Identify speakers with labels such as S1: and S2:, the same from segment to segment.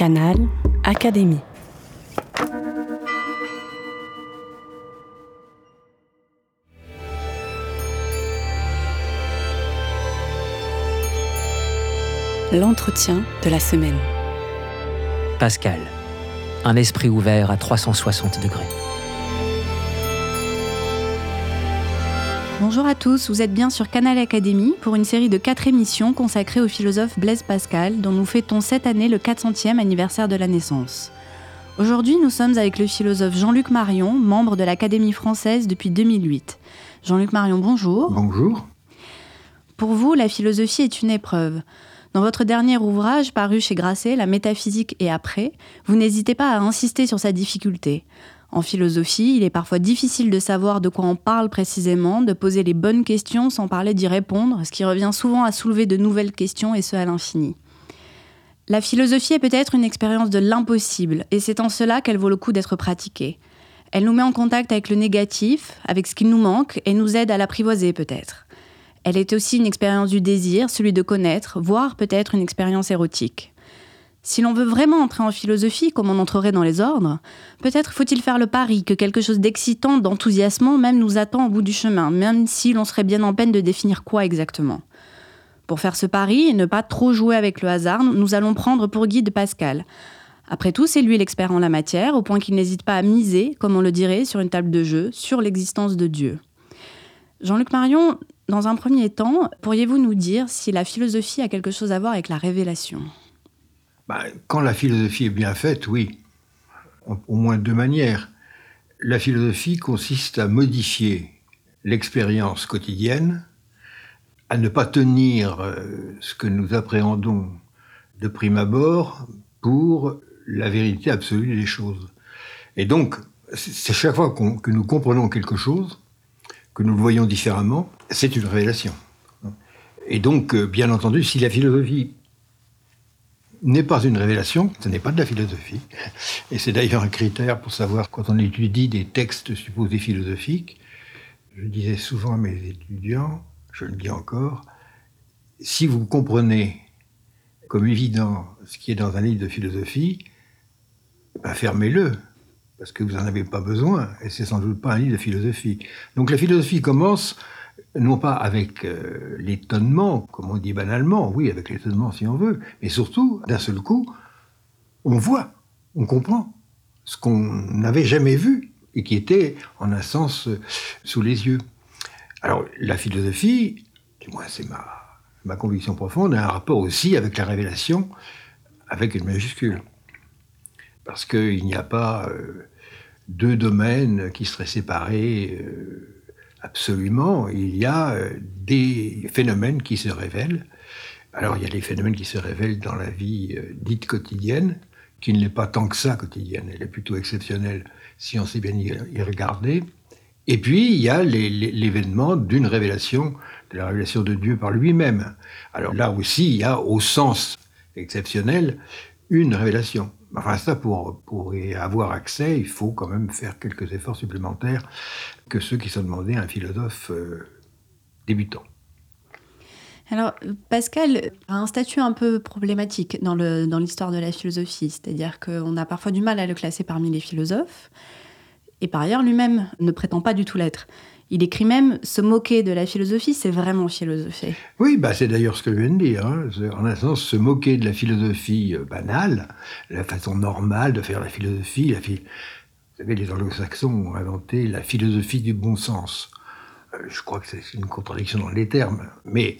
S1: Canal Académie. L'entretien de la semaine.
S2: Pascal, un esprit ouvert à 360 degrés.
S3: Bonjour à tous, vous êtes bien sur Canal Académie pour une série de quatre émissions consacrées au philosophe Blaise Pascal, dont nous fêtons cette année le 400e anniversaire de la naissance. Aujourd'hui, nous sommes avec le philosophe Jean-Luc Marion, membre de l'Académie française depuis 2008. Jean-Luc Marion, bonjour.
S4: Bonjour.
S3: Pour vous, la philosophie est une épreuve. Dans votre dernier ouvrage paru chez Grasset, La métaphysique et après, vous n'hésitez pas à insister sur sa difficulté. En philosophie, il est parfois difficile de savoir de quoi on parle précisément, de poser les bonnes questions sans parler d'y répondre, ce qui revient souvent à soulever de nouvelles questions et ce à l'infini. La philosophie est peut-être une expérience de l'impossible, et c'est en cela qu'elle vaut le coup d'être pratiquée. Elle nous met en contact avec le négatif, avec ce qui nous manque, et nous aide à l'apprivoiser peut-être. Elle est aussi une expérience du désir, celui de connaître, voire peut-être une expérience érotique. Si l'on veut vraiment entrer en philosophie, comme on entrerait dans les ordres, peut-être faut-il faire le pari que quelque chose d'excitant, d'enthousiasmant même nous attend au bout du chemin, même si l'on serait bien en peine de définir quoi exactement. Pour faire ce pari et ne pas trop jouer avec le hasard, nous allons prendre pour guide Pascal. Après tout, c'est lui l'expert en la matière, au point qu'il n'hésite pas à miser, comme on le dirait, sur une table de jeu, sur l'existence de Dieu. Jean-Luc Marion, dans un premier temps, pourriez-vous nous dire si la philosophie a quelque chose à voir avec la révélation?
S4: Bah, quand la philosophie est bien faite, oui. Au moins deux manières. La philosophie consiste à modifier l'expérience quotidienne, à ne pas tenir euh, ce que nous appréhendons de prime abord pour la vérité absolue des choses. Et donc, c'est chaque fois que nous comprenons quelque chose, que nous le voyons différemment, c'est une révélation. Et donc, euh, bien entendu, si la philosophie n'est pas une révélation, ce n'est pas de la philosophie. Et c'est d'ailleurs un critère pour savoir quand on étudie des textes supposés philosophiques. Je disais souvent à mes étudiants, je le dis encore, si vous comprenez comme évident ce qui est dans un livre de philosophie, ben fermez-le, parce que vous n'en avez pas besoin, et c'est sans doute pas un livre de philosophie. Donc la philosophie commence non pas avec euh, l'étonnement, comme on dit banalement, oui, avec l'étonnement si on veut, mais surtout, d'un seul coup, on voit, on comprend ce qu'on n'avait jamais vu et qui était, en un sens, euh, sous les yeux. Alors, la philosophie, du moins c'est ma, conviction profonde, a un rapport aussi avec la révélation, avec une majuscule. Parce qu'il n'y a pas euh, deux domaines qui seraient séparés. Absolument, il y a euh, des phénomènes qui se révèlent. Alors il y a des phénomènes qui se révèlent dans la vie euh, dite quotidienne, qui ne l'est pas tant que ça quotidienne, elle est plutôt exceptionnelle si on sait bien y regarder. Et puis il y a l'événement d'une révélation, de la révélation de Dieu par lui-même. Alors là aussi, il y a au sens exceptionnel une révélation. Enfin, ça, pour, pour y avoir accès, il faut quand même faire quelques efforts supplémentaires que ceux qui sont demandés à un philosophe euh, débutant.
S3: Alors, Pascal a un statut un peu problématique dans l'histoire dans de la philosophie, c'est-à-dire qu'on a parfois du mal à le classer parmi les philosophes, et par ailleurs, lui-même ne prétend pas du tout l'être. Il écrit même se moquer de la philosophie, c'est vraiment philosopher.
S4: Oui, bah c'est d'ailleurs ce que je viens de dire. Hein. En un sens, se moquer de la philosophie euh, banale, la façon normale de faire la philosophie. Vous savez, les anglo-saxons ont inventé la philosophie du bon sens. Euh, je crois que c'est une contradiction dans les termes, mais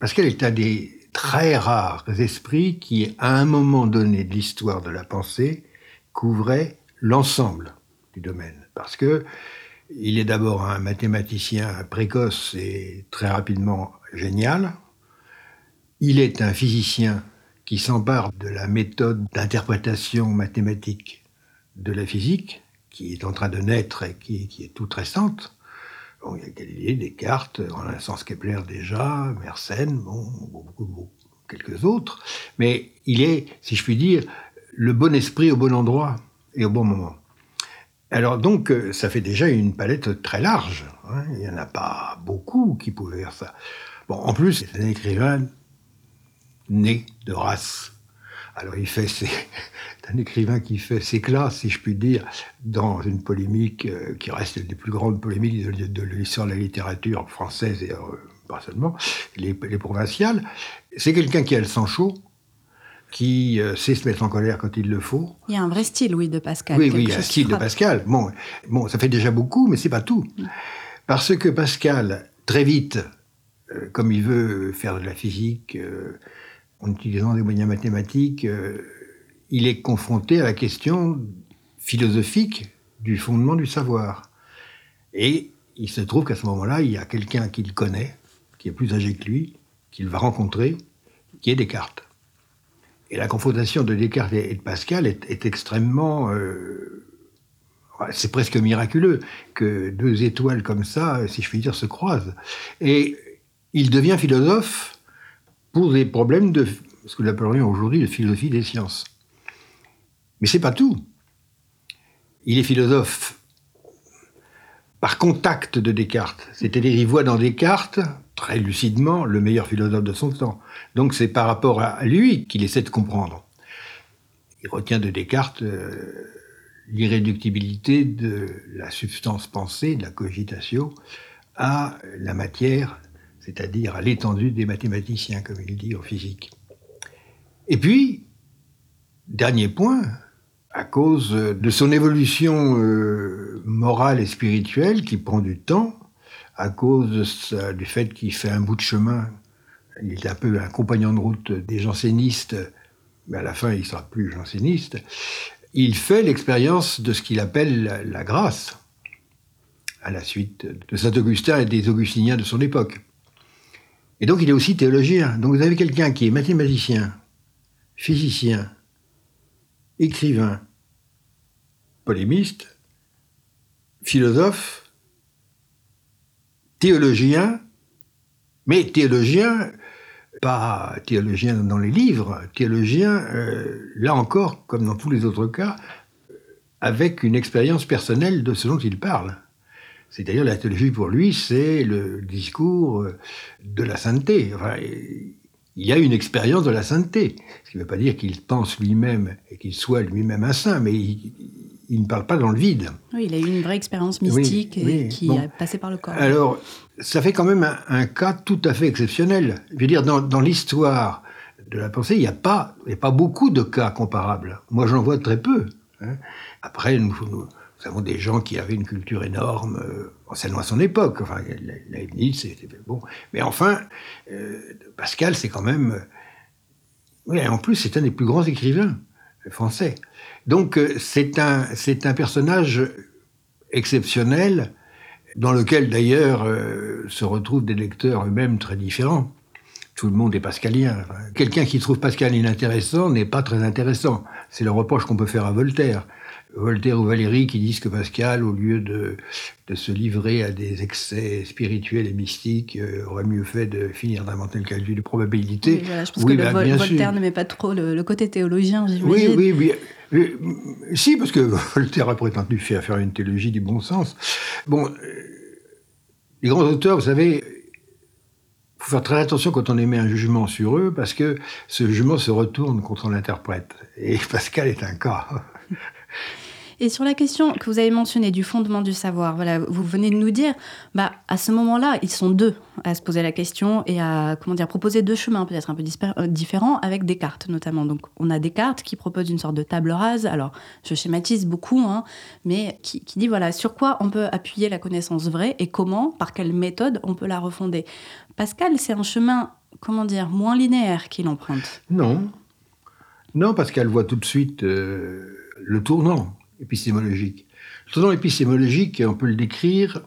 S4: parce qu'elle est un des très rares esprits qui, à un moment donné de l'histoire de la pensée, couvrait l'ensemble du domaine. Parce que il est d'abord un mathématicien précoce et très rapidement génial. Il est un physicien qui s'empare de la méthode d'interprétation mathématique de la physique, qui est en train de naître et qui, est toute récente. il y a Galilée, Descartes, en un sens Kepler déjà, Mersenne, bon, quelques autres. Mais il est, si je puis dire, le bon esprit au bon endroit et au bon moment. Alors donc, euh, ça fait déjà une palette très large. Hein. Il n'y en a pas beaucoup qui pouvaient faire ça. Bon, en plus, c'est un écrivain né de race. Alors il fait c'est un écrivain qui fait ses classes, si je puis dire, dans une polémique euh, qui reste une des plus grandes polémiques de, l'histoire de la littérature française et euh, pas seulement, les, provinciales. C'est quelqu'un qui a le sang chaud, qui euh, sait se mettre en colère quand il le faut.
S3: Il y a un vrai style, oui, de Pascal.
S4: Oui, oui, il y a un style de Pascal. Bon, bon, ça fait déjà beaucoup, mais c'est pas tout. Parce que Pascal, très vite, comme il veut faire de la physique, en utilisant des moyens mathématiques, euh, il est confronté à la question philosophique du fondement du savoir. Et il se trouve qu'à ce moment-là, il y a quelqu'un qu'il connaît, qui est plus âgé que lui, qu'il va rencontrer, qui est Descartes. Et la confrontation de Descartes et de Pascal est, extrêmement... Euh, c'est presque miraculeux que deux étoiles comme ça, si je puis dire, se croisent. Et il devient philosophe pour des problèmes de ce que nous appellerions aujourd'hui de philosophie des sciences. Mais c'est pas tout. Il est philosophe par contact de Descartes. C'est-à-dire, il voit dans Descartes, très lucidement, le meilleur philosophe de son temps. Donc, c'est par rapport à lui qu'il essaie de comprendre. Il retient de Descartes euh, l'irréductibilité de la substance pensée, de la cogitation, à la matière c'est-à-dire à, l'étendue des mathématiciens, comme il dit en physique. Et puis, dernier point, à cause de son évolution euh, morale et spirituelle qui prend du temps, à cause du fait qu'il fait un bout de chemin, il est un peu un compagnon de route des jansénistes, mais à la fin il sera plus janséniste, il fait l'expérience de ce qu'il appelle la grâce, à la suite de Saint Augustin et des augustiniens de son époque. Et donc il est aussi théologien. Donc vous avez quelqu'un qui est mathématicien, physicien, écrivain, polémiste, philosophe, théologien, mais théologien, pas théologien dans les livres, théologien, euh, là encore, comme dans tous les autres cas, avec une expérience personnelle de ce dont il parle. C'est-à-dire la théologie pour lui, c'est le discours euh, de la sainteté. il y a une expérience de la sainteté. Ce qui ne veut pas dire qu'il pense lui-même et qu'il soit lui-même un saint, mais il, ne parle pas dans le vide.
S3: Oui, il a eu une vraie expérience mystique qui a passé par le corps.
S4: Alors, ça fait quand même un, cas tout à fait exceptionnel. Je veux dire, dans, l'histoire de la pensée, il n'y a, pas, a pas beaucoup de cas comparables. Moi, j'en vois très peu. Hein. Après, nous, nous nous avons des gens qui avaient une culture énorme, euh, seulement à son époque. Enfin, Leibniz, c'était bon. Mais enfin, euh, Pascal, c'est quand même. Euh, oui, en plus, c'est un des plus grands écrivains français. Donc, c'est un, c'est personnage exceptionnel, dans lequel d'ailleurs se retrouvent des lecteurs eux-mêmes très différents. Tout le monde est pascalien. Quelqu'un qui trouve Pascal inintéressant n'est pas très intéressant. C'est le reproche qu'on peut faire à Voltaire. Voltaire ou Valéry qui disent que Pascal, au lieu de, de se livrer à des excès spirituels et mystiques, euh, aurait mieux fait de finir d'inventer le calcul de probabilité.
S3: Oui, je pense que bah, Voltaire ne met pas trop le, côté théologien,
S4: j'imagine. Oui, oui, oui. si, parce que Voltaire a prétendu faire, faire une théologie du bon sens. Bon, euh, les grands auteurs, vous savez, il faut faire très attention quand on émet un jugement sur eux, parce que ce jugement se retourne contre l'interprète. Et Pascal est un cas.
S3: Et sur la question que vous avez mentionnée du fondement du savoir, voilà, vous venez de nous dire, bah, à ce moment-là, ils sont deux à se poser la question et à comment dire, proposer deux chemins peut-être un peu euh, différents avec Descartes notamment. Donc, on a Descartes qui propose une sorte de table rase. Alors, je schématise beaucoup, hein, mais qui, dit voilà sur quoi on peut appuyer la connaissance vraie et comment, par quelle méthode on peut la refonder. Pascal, c'est un chemin, comment dire, moins linéaire qu'il emprunte.
S4: Non, non, Pascal voit tout de suite euh, le tournant épistémologique. Le épistémologique, on peut le décrire,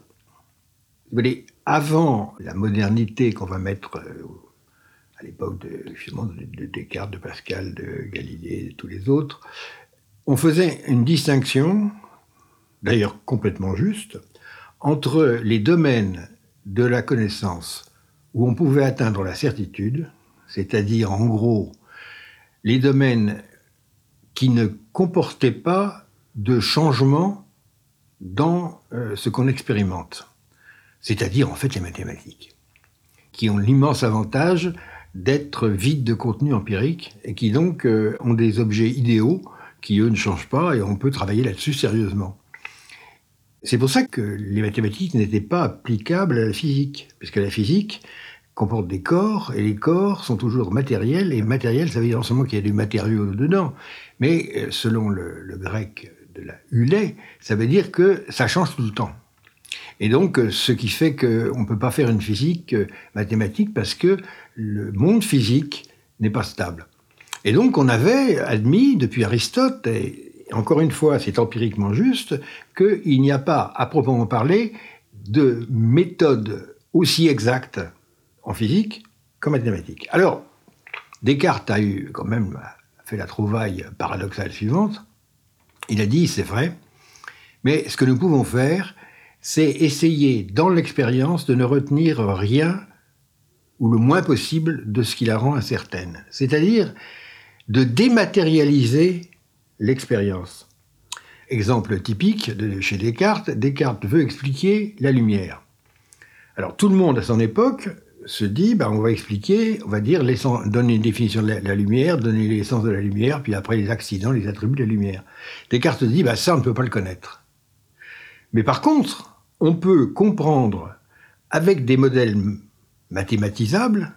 S4: avant la modernité qu'on va mettre euh, à l'époque de, de, Descartes, de Pascal, de Galilée, de tous les autres, on faisait une distinction, d'ailleurs complètement juste, entre les domaines de la connaissance où on pouvait atteindre la certitude, c'est-à-dire en gros les domaines qui ne comportaient pas de changement dans euh, ce qu'on expérimente, c'est-à-dire en fait les mathématiques, qui ont l'immense avantage d'être vides de contenu empirique et qui donc euh, ont des objets idéaux qui, eux, ne changent pas et on peut travailler là-dessus sérieusement. C'est pour ça que les mathématiques n'étaient pas applicables à la physique, puisque la physique comporte des corps, et les corps sont toujours matériels, et matériel, ça veut dire non seulement qu'il y a du matériau dedans, mais euh, selon le, grec de la hulée, ça veut dire que ça change tout le temps. Et donc, euh, ce qui fait qu'on ne peut pas faire une physique euh, mathématique parce que le monde physique n'est pas stable. Et donc, on avait admis depuis Aristote, et encore une fois, c'est empiriquement juste, qu'il n'y a pas, à proprement parler, de méthode aussi exacte en physique qu'en mathématiques. Alors, Descartes a eu quand même fait la trouvaille paradoxale suivante. Il a dit, c'est vrai, mais ce que nous pouvons faire, c'est essayer dans l'expérience de ne retenir rien ou le moins possible de ce qui la rend incertaine. C'est-à-dire de dématérialiser l'expérience. Exemple typique de chez Descartes, Descartes veut expliquer la lumière. Alors tout le monde à son époque se dit, bah, on va expliquer, on va dire, donner une définition de la, lumière, donner l'essence de la lumière, puis après les accidents, les attributs de la lumière. Descartes dit, bah, ça, on ne peut pas le connaître. Mais par contre, on peut comprendre, avec des modèles mathématisables,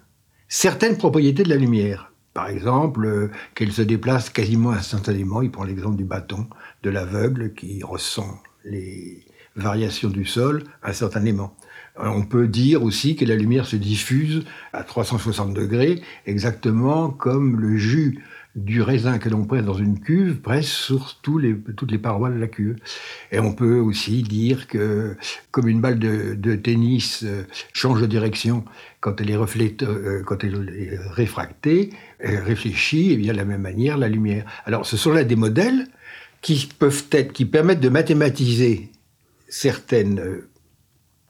S4: certaines propriétés de la lumière. Par exemple, euh, qu'elle se déplace quasiment instantanément. Il prend l'exemple du bâton de l'aveugle qui ressent les variations du sol instantanément. Euh, on peut dire aussi que la lumière se diffuse à 360 degrés, exactement comme le jus du raisin que l'on presse dans une cuve presse sur toutes les parois de la cuve. Et on peut aussi dire que, comme une balle de, tennis euh, change de direction quand elle est, reflète, euh, quand elle est réfractée, elle réfléchit, et bien de la même manière, la lumière. Alors, ce sont là des modèles qui peuvent être, qui permettent de mathématiser certaines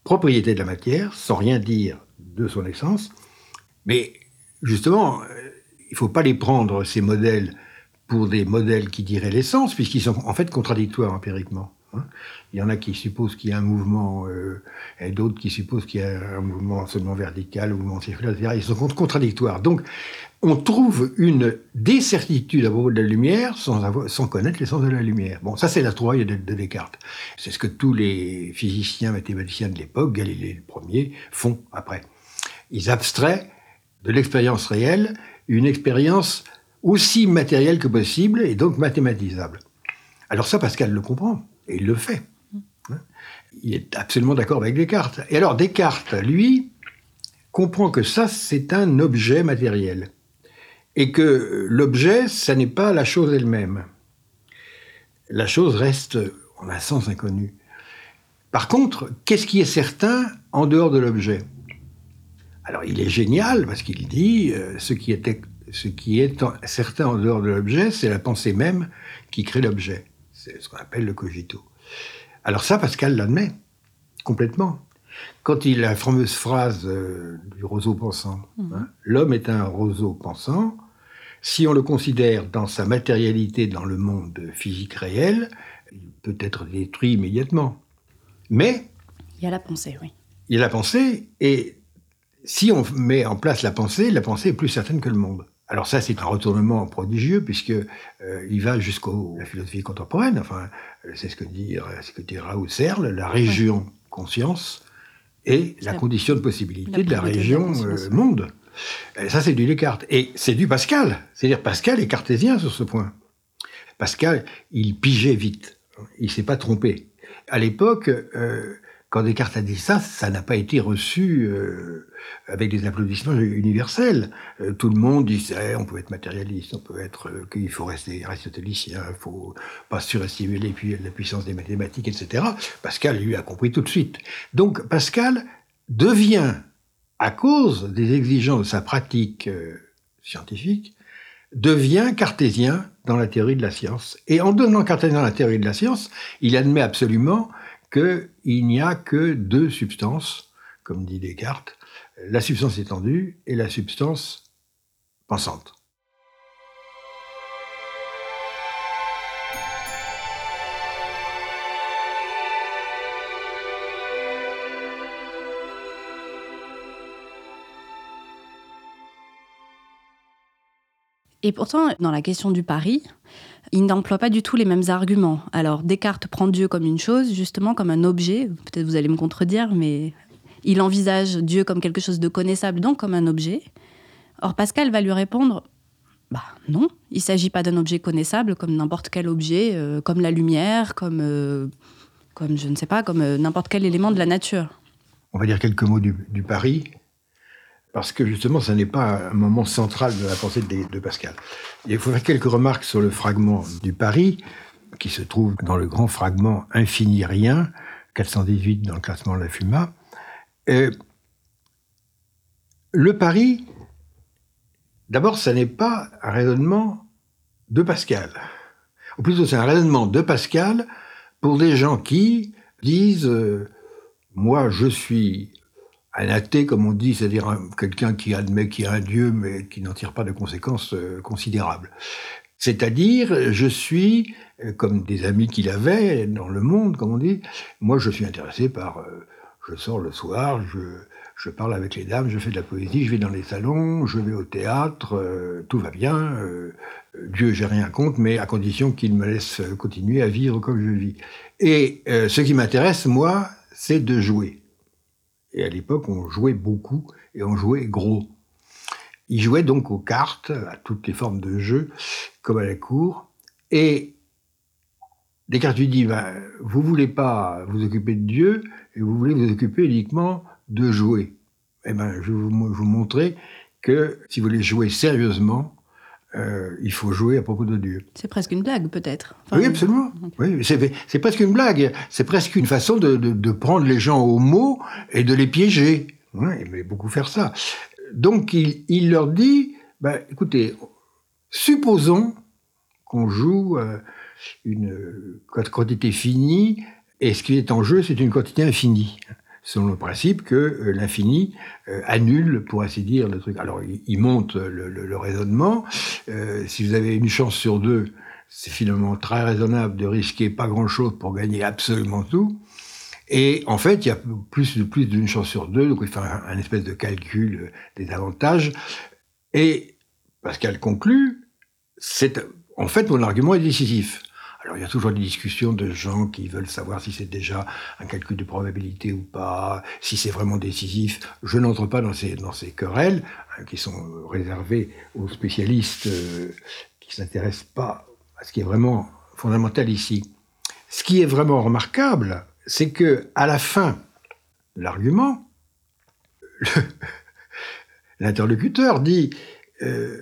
S4: euh, propriétés de la matière, sans rien dire de son essence, mais justement, il ne faut pas les prendre, ces modèles, pour des modèles qui diraient l'essence, puisqu'ils sont en fait contradictoires empiriquement. Hein. Il y en a qui supposent qu'il y a un mouvement, euh, et d'autres qui supposent qu'il y a un mouvement seulement vertical, un mouvement circulaire, etc. Ils sont contradictoires. Donc, on trouve une décertitude à propos de la lumière sans, sans connaître l'essence de la lumière. Bon, ça c'est la trouvaille de, de Descartes. C'est ce que tous les physiciens, mathématiciens de l'époque, Galilée le premier, font après. Ils abstraient de l'expérience réelle une expérience aussi matérielle que possible et donc mathématisable. Alors ça, Pascal le comprend et il le fait. Hein? Il est absolument d'accord avec Descartes. Et alors Descartes, lui, comprend que ça, c'est un objet matériel. Et que l'objet, ça n'est pas la chose elle-même. La chose reste en un sens inconnu. Par contre, qu'est-ce qui est certain en dehors de l'objet? Alors il est génial parce qu'il dit euh, ce, qui est, ce qui est certain en dehors de l'objet, c'est la pensée même qui crée l'objet. C'est ce qu'on appelle le cogito. Alors ça, Pascal l'admet complètement. Quand il a la fameuse phrase euh, du roseau pensant, mmh. hein, l'homme est un roseau pensant, si on le considère dans sa matérialité dans le monde physique réel, il peut être détruit immédiatement. Mais...
S3: Il y a la pensée, oui.
S4: Il y a la pensée, et si on met en place la pensée, la pensée est plus certaine que le monde. Alors ça, c'est un retournement prodigieux puisque euh, il va jusqu'à la philosophie contemporaine. Enfin, c'est ce que dit, ce que dit Raoul Serle, la région conscience et la, condition de possibilité de la région euh, monde. Ça, c'est du Descartes. Et c'est du Pascal. C'est-à-dire Pascal est cartésien sur ce point. Pascal, il pigeait vite. Il s'est pas trompé. À l'époque, quand Descartes a dit ça, ça n'a pas été reçu euh, avec des applaudissements universels. Euh, tout le monde disait on peut être matérialiste, on peut être euh, qu'il faut rester aristotélicien, il faut pas surestimer les, la puissance des mathématiques, etc. Pascal lui a compris tout de suite. Donc Pascal devient, à cause des exigences de sa pratique scientifique, devient cartésien dans la théorie de la science. Et en devenant cartésien dans la théorie de la science, il admet absolument qu'il n'y a que deux substances, comme dit Descartes, la substance étendue et la substance pensante.
S3: Et pourtant, dans la question du pari, il n'emploie pas du tout les mêmes arguments. Alors, Descartes prend Dieu comme une chose, justement comme un objet. Peut-être vous allez me contredire, mais il envisage Dieu comme quelque chose de connaissable, donc comme un objet. Or, Pascal va lui répondre bah non, il ne s'agit pas d'un objet connaissable comme n'importe quel objet, euh, comme la lumière, comme, euh, comme je ne sais pas, comme euh, n'importe quel élément de la nature.
S4: On va dire quelques mots du, du pari, parce que justement, ce n'est pas un moment central de la pensée de, Pascal. Il faut faire quelques remarques sur le fragment du pari, qui se trouve dans le grand fragment Infini Rien, 418 dans le classement de la FUMA. le pari D'abord, ce n'est pas un raisonnement de Pascal. Ou plutôt, c'est un raisonnement de Pascal pour des gens qui disent euh, Moi, je suis un athée, comme on dit, c'est-à-dire quelqu'un qui admet qu'il y a un Dieu, mais qui n'en tire pas de conséquences euh, considérables. C'est-à-dire, je suis, euh, comme des amis qu'il avait dans le monde, comme on dit, moi, je suis intéressé par. je sors le soir, je je parle avec les dames, je fais de la poésie, je vais dans les salons, je vais au théâtre, euh, tout va bien. Euh, Dieu, j'ai rien contre, mais à condition qu'il me laisse continuer à vivre comme je vis. Et euh, ce qui m'intéresse, moi, c'est de jouer. Et à l'époque, on jouait beaucoup et on jouait gros. Il jouait donc aux cartes, à toutes les formes de jeu, comme à la cour. Et Descartes lui dit, ben, vous voulez pas vous occuper de Dieu, et vous voulez vous occuper uniquement de jouer. Eh ben, je vais vous, montrer que si vous voulez jouer sérieusement, euh, il faut jouer à propos de Dieu.
S3: C'est presque une blague, peut-être.
S4: oui, absolument. Oui, c'est presque une blague. C'est presque une façon de, prendre les gens au mot et de les piéger. il aimait beaucoup faire ça. Donc, il, leur dit, bah, écoutez, supposons qu'on joue euh, une quantité finie, et ce qui est en jeu, c'est une quantité infinie selon le principe que euh, l'infini euh, annule, pour ainsi dire, le truc. Alors, il, monte le, raisonnement. Euh, si vous avez une chance sur deux, c'est finalement très raisonnable de risquer pas grand-chose pour gagner absolument tout. Et en fait, il y a plus, plus d'une chance sur deux, donc il fait un, un espèce de calcul des avantages. Et Pascal conclut, c'est en fait mon argument est décisif. Alors il y a toujours des discussions de gens qui veulent savoir si c'est déjà un calcul de probabilité ou pas, si c'est vraiment décisif. Je n'entre pas dans ces, dans ces querelles hein, qui sont réservées aux spécialistes euh, qui ne s'intéressent pas à ce qui est vraiment fondamental ici. Ce qui est vraiment remarquable, c'est que à la fin de l'argument, l'interlocuteur dit euh,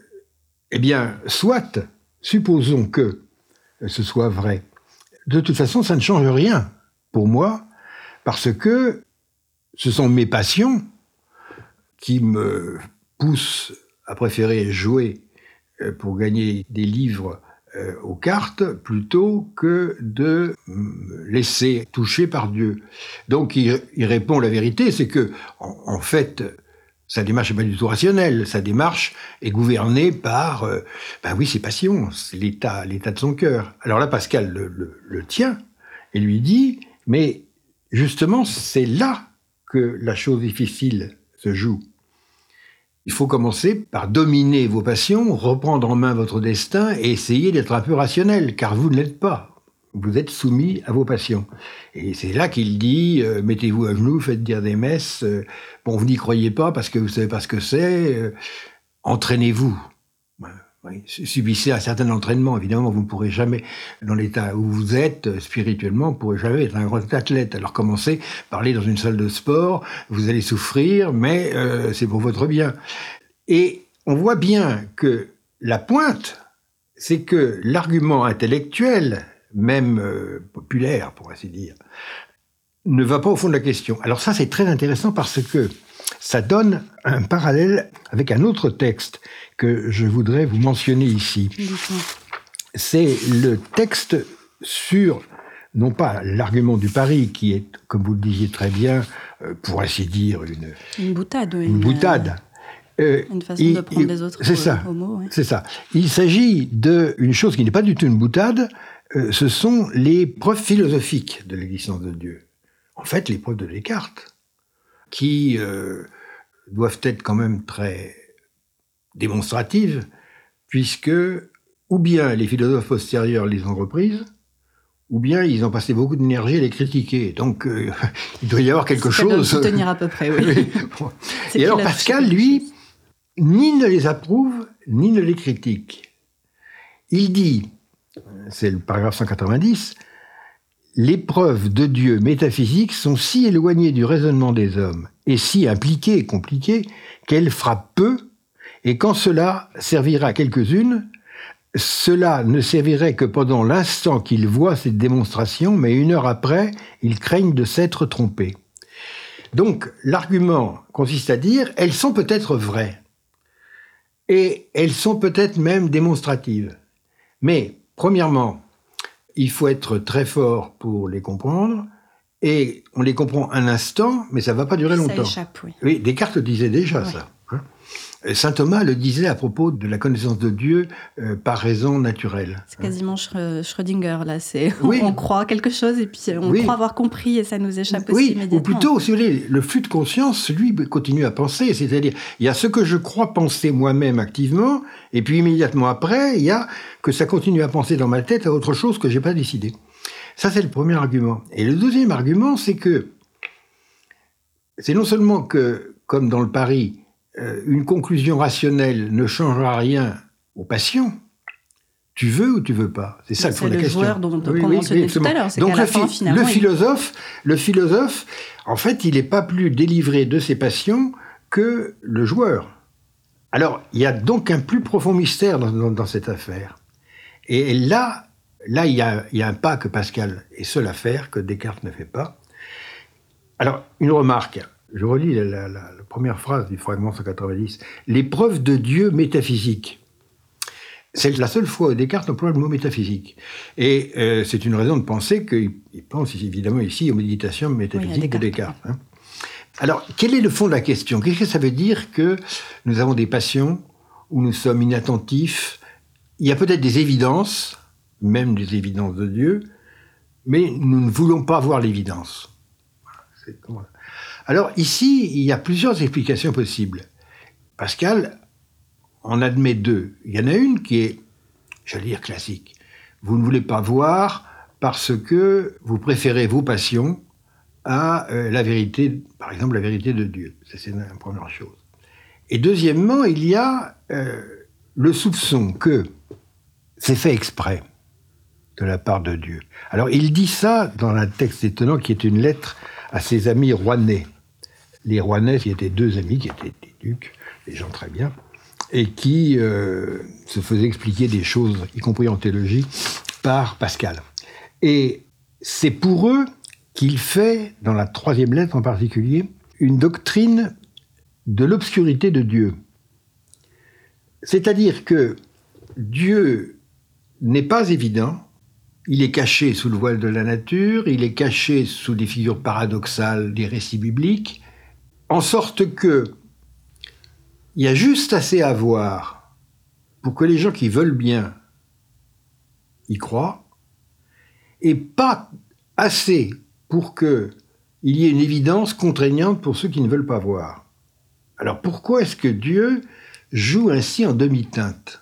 S4: eh bien, soit, supposons que ce soit vrai. De toute façon, ça ne change rien pour moi, parce que ce sont mes passions qui me poussent à préférer jouer euh, pour gagner des livres euh, aux cartes plutôt que de laisser toucher par Dieu. Donc il, répond la vérité, c'est que en fait sa démarche n'est pas du tout rationnelle. Sa démarche est gouvernée par, euh, ben oui, ses passions, l'état, l'état de son cœur. Alors là, Pascal le, tient et lui dit, mais justement, c'est là que la chose difficile se joue. Il faut commencer par dominer vos passions, reprendre en main votre destin et essayer d'être un peu rationnel, car vous ne l'êtes pas vous êtes soumis à vos passions. Et c'est là qu'il dit euh, mettez-vous à genoux, faites dire des messes. Euh, bon, vous n'y croyez pas parce que vous savez pas ce que c'est. Euh, entraînez-vous. subissez un certain entraînement. Évidemment, vous ne pourrez jamais, dans l'état où vous êtes spirituellement, vous ne pourrez jamais être un grand athlète. Alors commencez par aller dans une salle de sport. Vous allez souffrir, mais c'est pour votre bien. Et on voit bien que la pointe, c'est que l'argument intellectuel même euh, populaire, pour ainsi dire, ne va pas au fond de la question. Alors ça, c'est très intéressant parce que ça donne un parallèle avec un autre texte que je voudrais vous mentionner ici. C'est le texte sur, non pas l'argument du pari, qui est, comme vous le disiez très bien, euh, pour ainsi dire, une...
S3: Une boutade.
S4: Une, boutade.
S3: Euh, une façon de prendre les autres
S4: C'est ça. C'est ça. Il s'agit d'une chose qui n'est pas du tout une boutade, euh, ce sont les preuves philosophiques de l'existence de Dieu. En fait, les preuves de Descartes, qui euh, doivent être quand même très démonstratives, puisque ou bien les philosophes postérieurs les ont reprises, ou bien ils ont passé beaucoup d'énergie à les critiquer. Donc euh, il doit y avoir quelque
S3: Ça doit
S4: chose.
S3: soutenir à peu près, oui.
S4: Bon. Et alors Pascal, lui, ni ne les approuve, ni ne les critique. Il dit, c'est le paragraphe 190, les preuves de Dieu métaphysiques sont si éloignées du raisonnement des hommes et si impliquées et compliquées qu'elles frappent peu, et quand cela servira à quelques-unes, cela ne servirait que pendant l'instant qu'ils voient cette démonstration, mais une heure après, ils craignent de s'être trompés. Donc, l'argument consiste à dire, elles sont peut-être vraies, et elles sont peut-être même démonstratives. Mais, premièrement, il faut être très fort pour les comprendre, et on les comprend un instant, mais ça ne va pas durer
S3: Ça
S4: longtemps.
S3: échappe, oui.
S4: Oui, Descartes le disait déjà,
S3: Ouais.
S4: ça. Hein. Saint Thomas le disait à propos de la connaissance de Dieu euh, par raison naturelle.
S3: C'est quasiment Schrö- Schrödinger, là. C'est,
S4: Oui.
S3: On croit quelque chose et puis on
S4: Oui.
S3: croit avoir compris et ça nous échappe aussi
S4: Oui,
S3: immédiatement.
S4: ou plutôt, si vous voulez, le flux de conscience, lui, continue à penser. C'est-à-dire, il y a ce que je crois penser moi-même activement, et puis immédiatement après, il y a que ça continue à penser dans ma tête à autre chose que j'ai pas décidé. Ça, c'est le premier argument. Et le deuxième argument, c'est que c'est non seulement que, comme dans le pari, euh, une conclusion rationnelle ne changera rien aux passions. Tu veux ou tu veux pas? C'est ça le
S3: C'est
S4: fond de la
S3: le
S4: question.
S3: joueur dont- on mentionnait tout à l'heure, c'est
S4: Donc
S3: la
S4: le,
S3: fin,
S4: le
S3: il-
S4: philosophe, le philosophe, en fait, il n'est pas plus délivré de ses passions que le joueur. Alors, il y a donc un plus profond mystère dans, dans- dans cette affaire. Et là, là, il y, a, il y a un pas que Pascal est seul à faire, que Descartes ne fait pas. Alors, une remarque. Je relis la, la- la- la première phrase du fragment 190. L'épreuve de Dieu métaphysique. C'est la seule fois où Descartes emploie le mot métaphysique. Et euh, c'est une raison de penser qu'il il pense évidemment ici aux méditations métaphysiques de
S3: Descartes.
S4: Descartes. hein. Alors, quel est le fond de la question? Qu'est-ce que ça veut dire que nous avons des passions, où nous sommes inattentifs? Il y a peut-être des évidences, même des évidences de Dieu, mais nous ne voulons pas voir l'évidence. C'est comment- Alors ici, il y a plusieurs explications possibles. Pascal en admet deux. Il y en a une qui est, j'allais dire, classique. Vous ne voulez pas voir parce que vous préférez vos passions à euh, la vérité, par exemple la vérité de Dieu. Ça, c'est la première chose. Et deuxièmement, il y a euh, le soupçon que c'est fait exprès de la part de Dieu. Alors il dit ça dans un texte étonnant qui est une lettre à ses amis rouennais. Les rouennais, qui étaient deux amis, qui étaient des ducs, des gens très bien, et qui euh, se faisaient expliquer des choses, y compris en théologie, par Pascal. Et c'est pour eux qu'il fait, dans la troisième lettre en particulier, une doctrine de l'obscurité de Dieu. C'est-à-dire que Dieu n'est pas évident, il est caché sous le voile de la nature, il est caché sous des figures paradoxales des récits bibliques, en sorte que il y a juste assez à voir pour que les gens qui veulent bien y croient, et pas assez pour que il y ait une évidence contraignante pour ceux qui ne veulent pas voir. Alors pourquoi est-ce que Dieu joue ainsi en demi-teinte?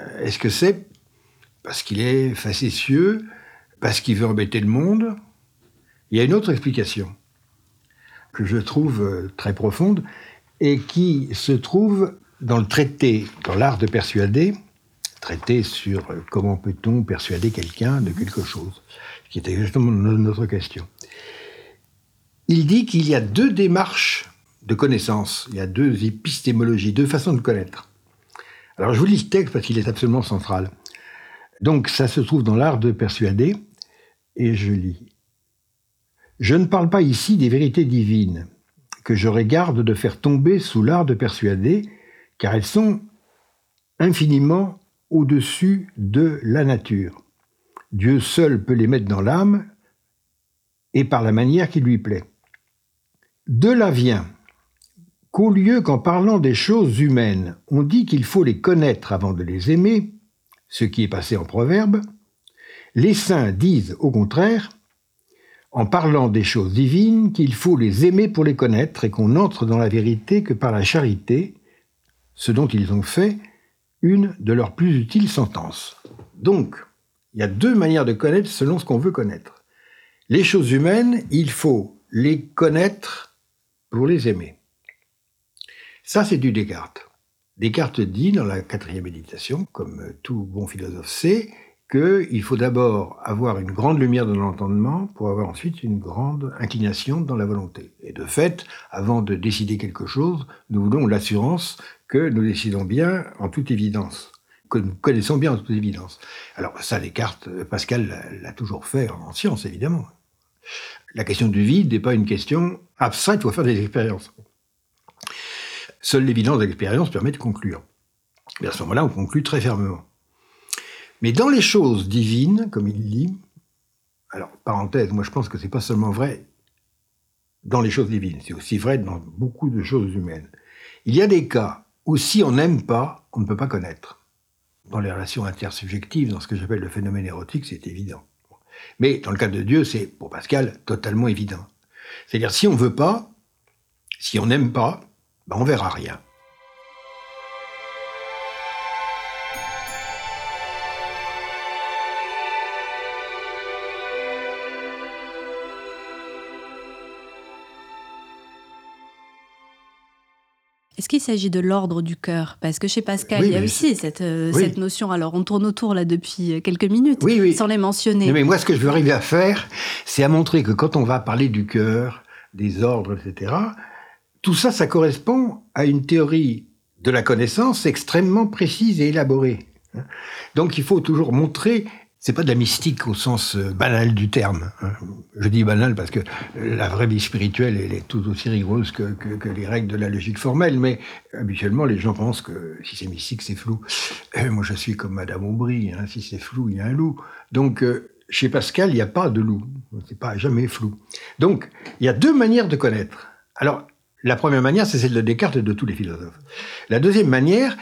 S4: Euh, Est-ce que c'est parce qu'il est facétieux, parce qu'il veut embêter le monde? Il y a une autre explication que je trouve euh, très profonde et qui se trouve dans le traité, dans l'art de persuader, traité sur euh, comment peut-on persuader quelqu'un de quelque chose, qui est exactement no- notre question. Il dit qu'il y a deux démarches de connaissance, il y a deux épistémologies, deux façons de connaître. Alors je vous lis le texte parce qu'il est absolument central. Donc ça se trouve dans l'art de persuader, et je lis. Je ne parle pas ici des vérités divines, que j'aurais garde de faire tomber sous l'art de persuader, car elles sont infiniment au-dessus de la nature. Dieu seul peut les mettre dans l'âme, et par la manière qui lui plaît. De là vient qu'au lieu qu'en parlant des choses humaines, on dit qu'il faut les connaître avant de les aimer, ce qui est passé en proverbe, les saints disent au contraire, en parlant des choses divines, qu'il faut les aimer pour les connaître et qu'on n'entre dans la vérité que par la charité, ce dont ils ont fait une de leurs plus utiles sentences. Donc, il y a deux manières de connaître selon ce qu'on veut connaître. Les choses humaines, il faut les connaître pour les aimer. Ça, c'est du Descartes. Descartes dit dans la quatrième méditation, comme tout bon philosophe sait, qu'il faut d'abord avoir une grande lumière dans l'entendement pour avoir ensuite une grande inclination dans la volonté. Et de fait, avant de décider quelque chose, nous voulons l'assurance que nous décidons bien en toute évidence, que nous connaissons bien en toute évidence. Alors ça, Descartes, Pascal l'a toujours fait en science, évidemment. La question du vide n'est pas une question abstraite, il faut faire des expériences. Seule l'évidence de l'expérience permet de conclure. Et à ce moment-là, on conclut très fermement. Mais dans les choses divines, comme il dit, alors parenthèse, moi je pense que c'est pas seulement vrai dans les choses divines, c'est aussi vrai dans beaucoup de choses humaines. Il y a des cas où si on n'aime pas, on ne peut pas connaître. Dans les relations intersubjectives, dans ce que j'appelle le phénomène érotique, c'est évident. Mais dans le cas de Dieu, c'est, pour Pascal, totalement évident. C'est-à-dire, si on ne veut pas, si on n'aime pas, ben on verra rien.
S3: Est-ce qu'il s'agit de l'ordre du cœur? Parce que chez Pascal, il y a aussi cette, euh, cette, notion. Alors, on tourne autour là depuis quelques minutes, sans les mentionner.
S4: mais moi, ce que je veux arriver à faire, c'est à montrer que quand on va parler du cœur, des ordres, etc., tout ça, ça correspond à une théorie de la connaissance extrêmement précise et élaborée. Donc, il faut toujours montrer c'est pas de la mystique au sens euh, banal du terme. Hein. Je dis banal parce que la vraie vie spirituelle, elle est tout aussi rigoureuse que, les règles de la logique formelle, mais habituellement, les gens pensent que si c'est mystique, c'est flou. Euh, moi, je suis comme Madame Aubry, hein, si c'est flou, il y a un loup. Donc, euh, chez Pascal, il n'y a pas de loup. C'est pas jamais flou. Donc, il y a deux manières de connaître. Alors, la première manière, c'est celle de Descartes et de tous les philosophes. La deuxième manière,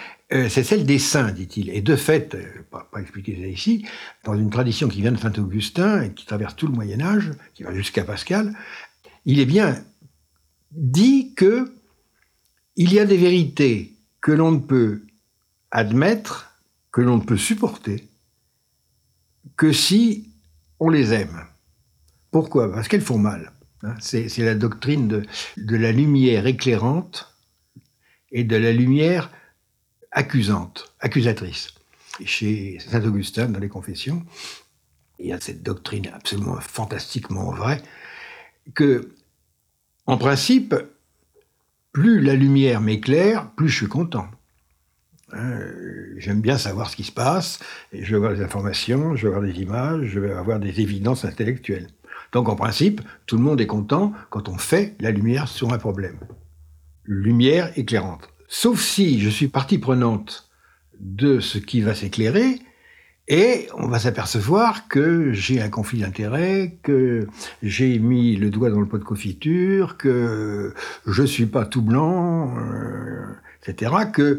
S4: c'est celle des saints, dit-il. Et de fait, euh, pas, pas expliquer ça ici, dans une tradition qui vient de Saint Augustin et qui traverse tout le Moyen Âge, qui va jusqu'à Pascal, il est bien dit que il y a des vérités que l'on ne peut admettre, que l'on ne peut supporter, que si on les aime. Pourquoi? Parce qu'elles font mal. Hein, c'est la doctrine de, la lumière éclairante et de la lumière accusante, accusatrice. chez Saint Augustin, dans les Confessions, il y a cette doctrine absolument fantastiquement vraie que, en principe, plus la lumière m'éclaire, plus je suis content. Hein, j'aime bien savoir ce qui se passe, je veux avoir des informations, je veux avoir des images, je veux avoir des évidences intellectuelles. Donc en principe, tout le monde est content quand on fait la lumière sur un problème. Lumière éclairante. Sauf si je suis partie prenante de ce qui va s'éclairer, et on va s'apercevoir que j'ai un conflit d'intérêts, que j'ai mis le doigt dans le pot de confiture, que je suis pas tout blanc, euh, etc. Que euh,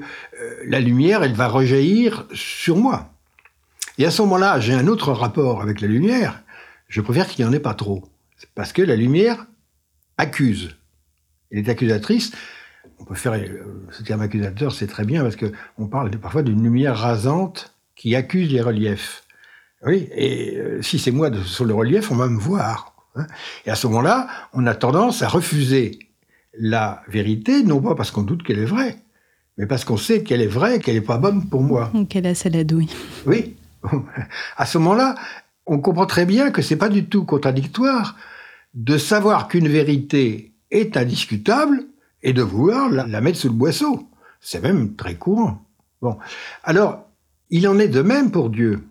S4: la lumière, elle va rejaillir sur moi. Et à ce moment-là, j'ai un autre rapport avec la lumière, je préfère qu'il n'y en ait pas trop. Parce que la lumière accuse. Elle est accusatrice. On peut faire euh, ce terme accusateur, c'est très bien parce que on parle parfois d'une lumière rasante qui accuse les reliefs. Oui, et euh, si c'est moi sur le relief, on va me voir. Hein. Et à ce moment-là, on a tendance à refuser la vérité, non pas parce qu'on doute qu'elle est vraie, mais parce qu'on sait qu'elle est vraie, qu'elle n'est pas bonne pour moi.
S3: Qu'elle a salade, oui.
S4: Oui. À ce moment-là, on comprend très bien que c'est pas du tout contradictoire de savoir qu'une vérité est indiscutable et de vouloir la, mettre sous le boisseau. C'est même très courant. Bon. Alors, il en est de même pour Dieu.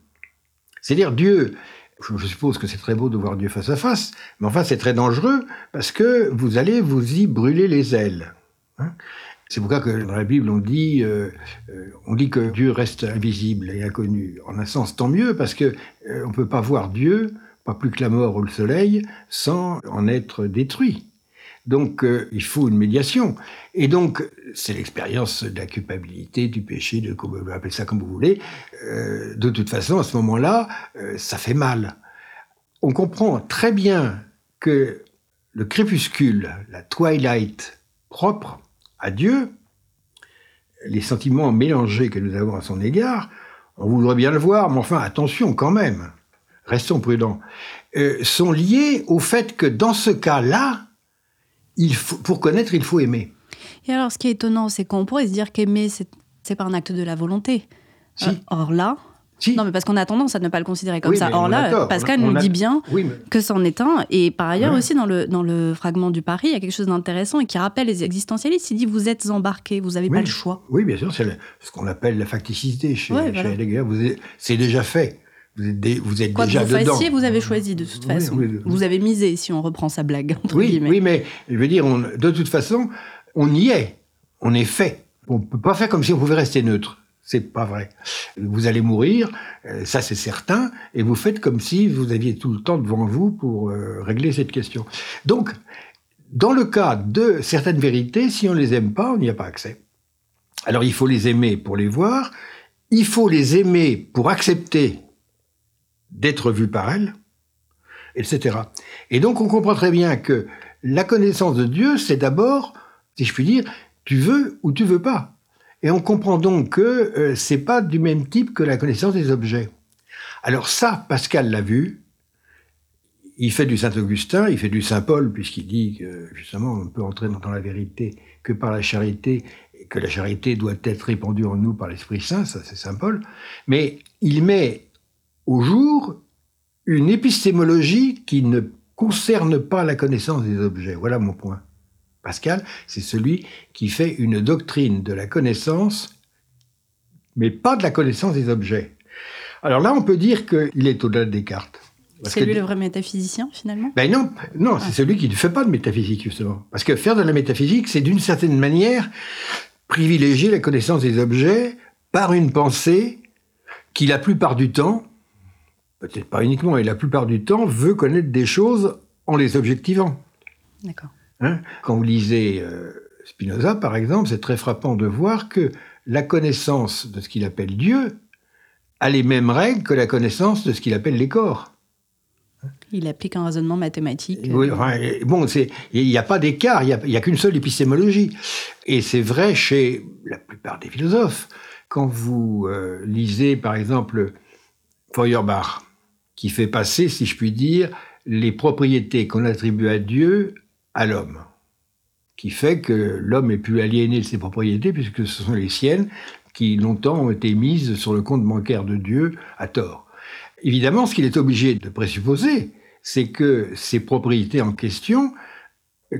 S4: C'est-à-dire Dieu, je suppose que c'est très beau de voir Dieu face à face, mais enfin c'est très dangereux parce que vous allez vous y brûler les ailes. Hein. C'est pourquoi que dans la Bible on dit, euh, euh, on dit que Dieu reste invisible et inconnu. En un sens, tant mieux, parce que euh, on peut pas voir Dieu, pas plus que la mort ou le soleil, sans en être détruit. Donc il faut une médiation. Et donc c'est l'expérience de la culpabilité, du péché, de vous appelez ça comme vous voulez. de toute façon, à ce moment-là, ça fait mal. On comprend très bien que le crépuscule, la twilight propre, à Dieu, les sentiments mélangés que nous avons à son égard, on voudrait bien le voir, mais enfin, attention quand même, restons prudents, euh, sont liés au fait que dans ce cas-là, il faut, pour connaître, il faut aimer.
S3: Et alors, ce qui est étonnant, c'est qu'on pourrait se dire qu'aimer, c'est, c'est pas un acte de la volonté.
S4: Si.
S3: Euh, or là,
S4: Si.
S3: non, mais parce qu'on a tendance à ne pas le considérer comme
S4: Oui,
S3: ça. Or là,
S4: tort.
S3: Pascal
S4: On a-
S3: nous
S4: on a-
S3: dit bien
S4: Oui, mais-
S3: que c'en est un. Et par ailleurs aussi, dans le, dans le fragment du Paris, il y a quelque chose d'intéressant et qui rappelle les existentialistes. Il dit, vous êtes embarqués, vous n'avez pas le choix.
S4: Oui, bien sûr, c'est ce qu'on appelle la facticité chez, chez
S3: voilà.
S4: Heidegger. C'est déjà fait. Vous êtes, dé- vous êtes
S3: Quoi que
S4: déjà
S3: vous
S4: dedans.
S3: fassiez, vous avez choisi de toute
S4: Oui,
S3: façon.
S4: oui, oui.
S3: Vous avez misé, si on reprend sa blague, entre
S4: Oui,
S3: guillemets.
S4: oui, mais je veux dire, on- de toute façon, on y est. On est fait. On ne peut pas faire comme si on pouvait rester neutre. C'est pas vrai. Vous allez mourir, euh, ça c'est certain, et vous faites comme si vous aviez tout le temps devant vous pour euh, régler cette question. Donc, dans le cas de certaines vérités, si on les aime pas, on n'y a pas accès. Alors il faut les aimer pour les voir, il faut les aimer pour accepter d'être vu par elles, etc. Et donc on comprend très bien que la connaissance de Dieu, c'est d'abord, si je puis dire, tu veux ou tu veux pas. Et on comprend donc que euh, c'est pas du même type que la connaissance des objets. Alors ça, Pascal l'a vu. Il fait du Saint-Augustin, il fait du Saint-Paul, puisqu'il dit que justement on ne peut entrer dans la vérité que par la charité, et que la charité doit être répandue en nous par l'Esprit Saint, ça c'est Saint-Paul. Mais il met au jour une épistémologie qui ne concerne pas la connaissance des objets. Voilà mon point. Pascal, c'est celui qui fait une doctrine de la connaissance, mais pas de la connaissance des objets. Alors là, on peut dire qu'il est au-delà de Descartes.
S3: C'est
S4: que-
S3: lui le vrai métaphysicien, finalement?
S4: Ben non, non, c'est celui qui ne fait pas de métaphysique, justement. Parce que faire de la métaphysique, c'est d'une certaine manière privilégier la connaissance des objets par une pensée qui, la plupart du temps, peut-être pas uniquement, et la plupart du temps, veut connaître des choses en les objectivant.
S3: D'accord.
S4: Hein? Quand vous lisez euh, Spinoza, par exemple, c'est très frappant de voir que la connaissance de ce qu'il appelle Dieu a les mêmes règles que la connaissance de ce qu'il appelle les corps.
S3: Il applique un raisonnement mathématique.
S4: Oui, enfin, et bon, il n'y a pas d'écart, il n'y a qu'une seule épistémologie. Et c'est vrai chez la plupart des philosophes. Quand vous euh, lisez, par exemple, Feuerbach, qui fait passer, si je puis dire, les propriétés qu'on attribue à Dieu à l'homme, qui fait que l'homme est plus aliéné de ses propriétés, puisque ce sont les siennes qui longtemps ont été mises sur le compte bancaire de Dieu à tort. Évidemment, ce qu'il est obligé de présupposer, c'est que ces propriétés en question,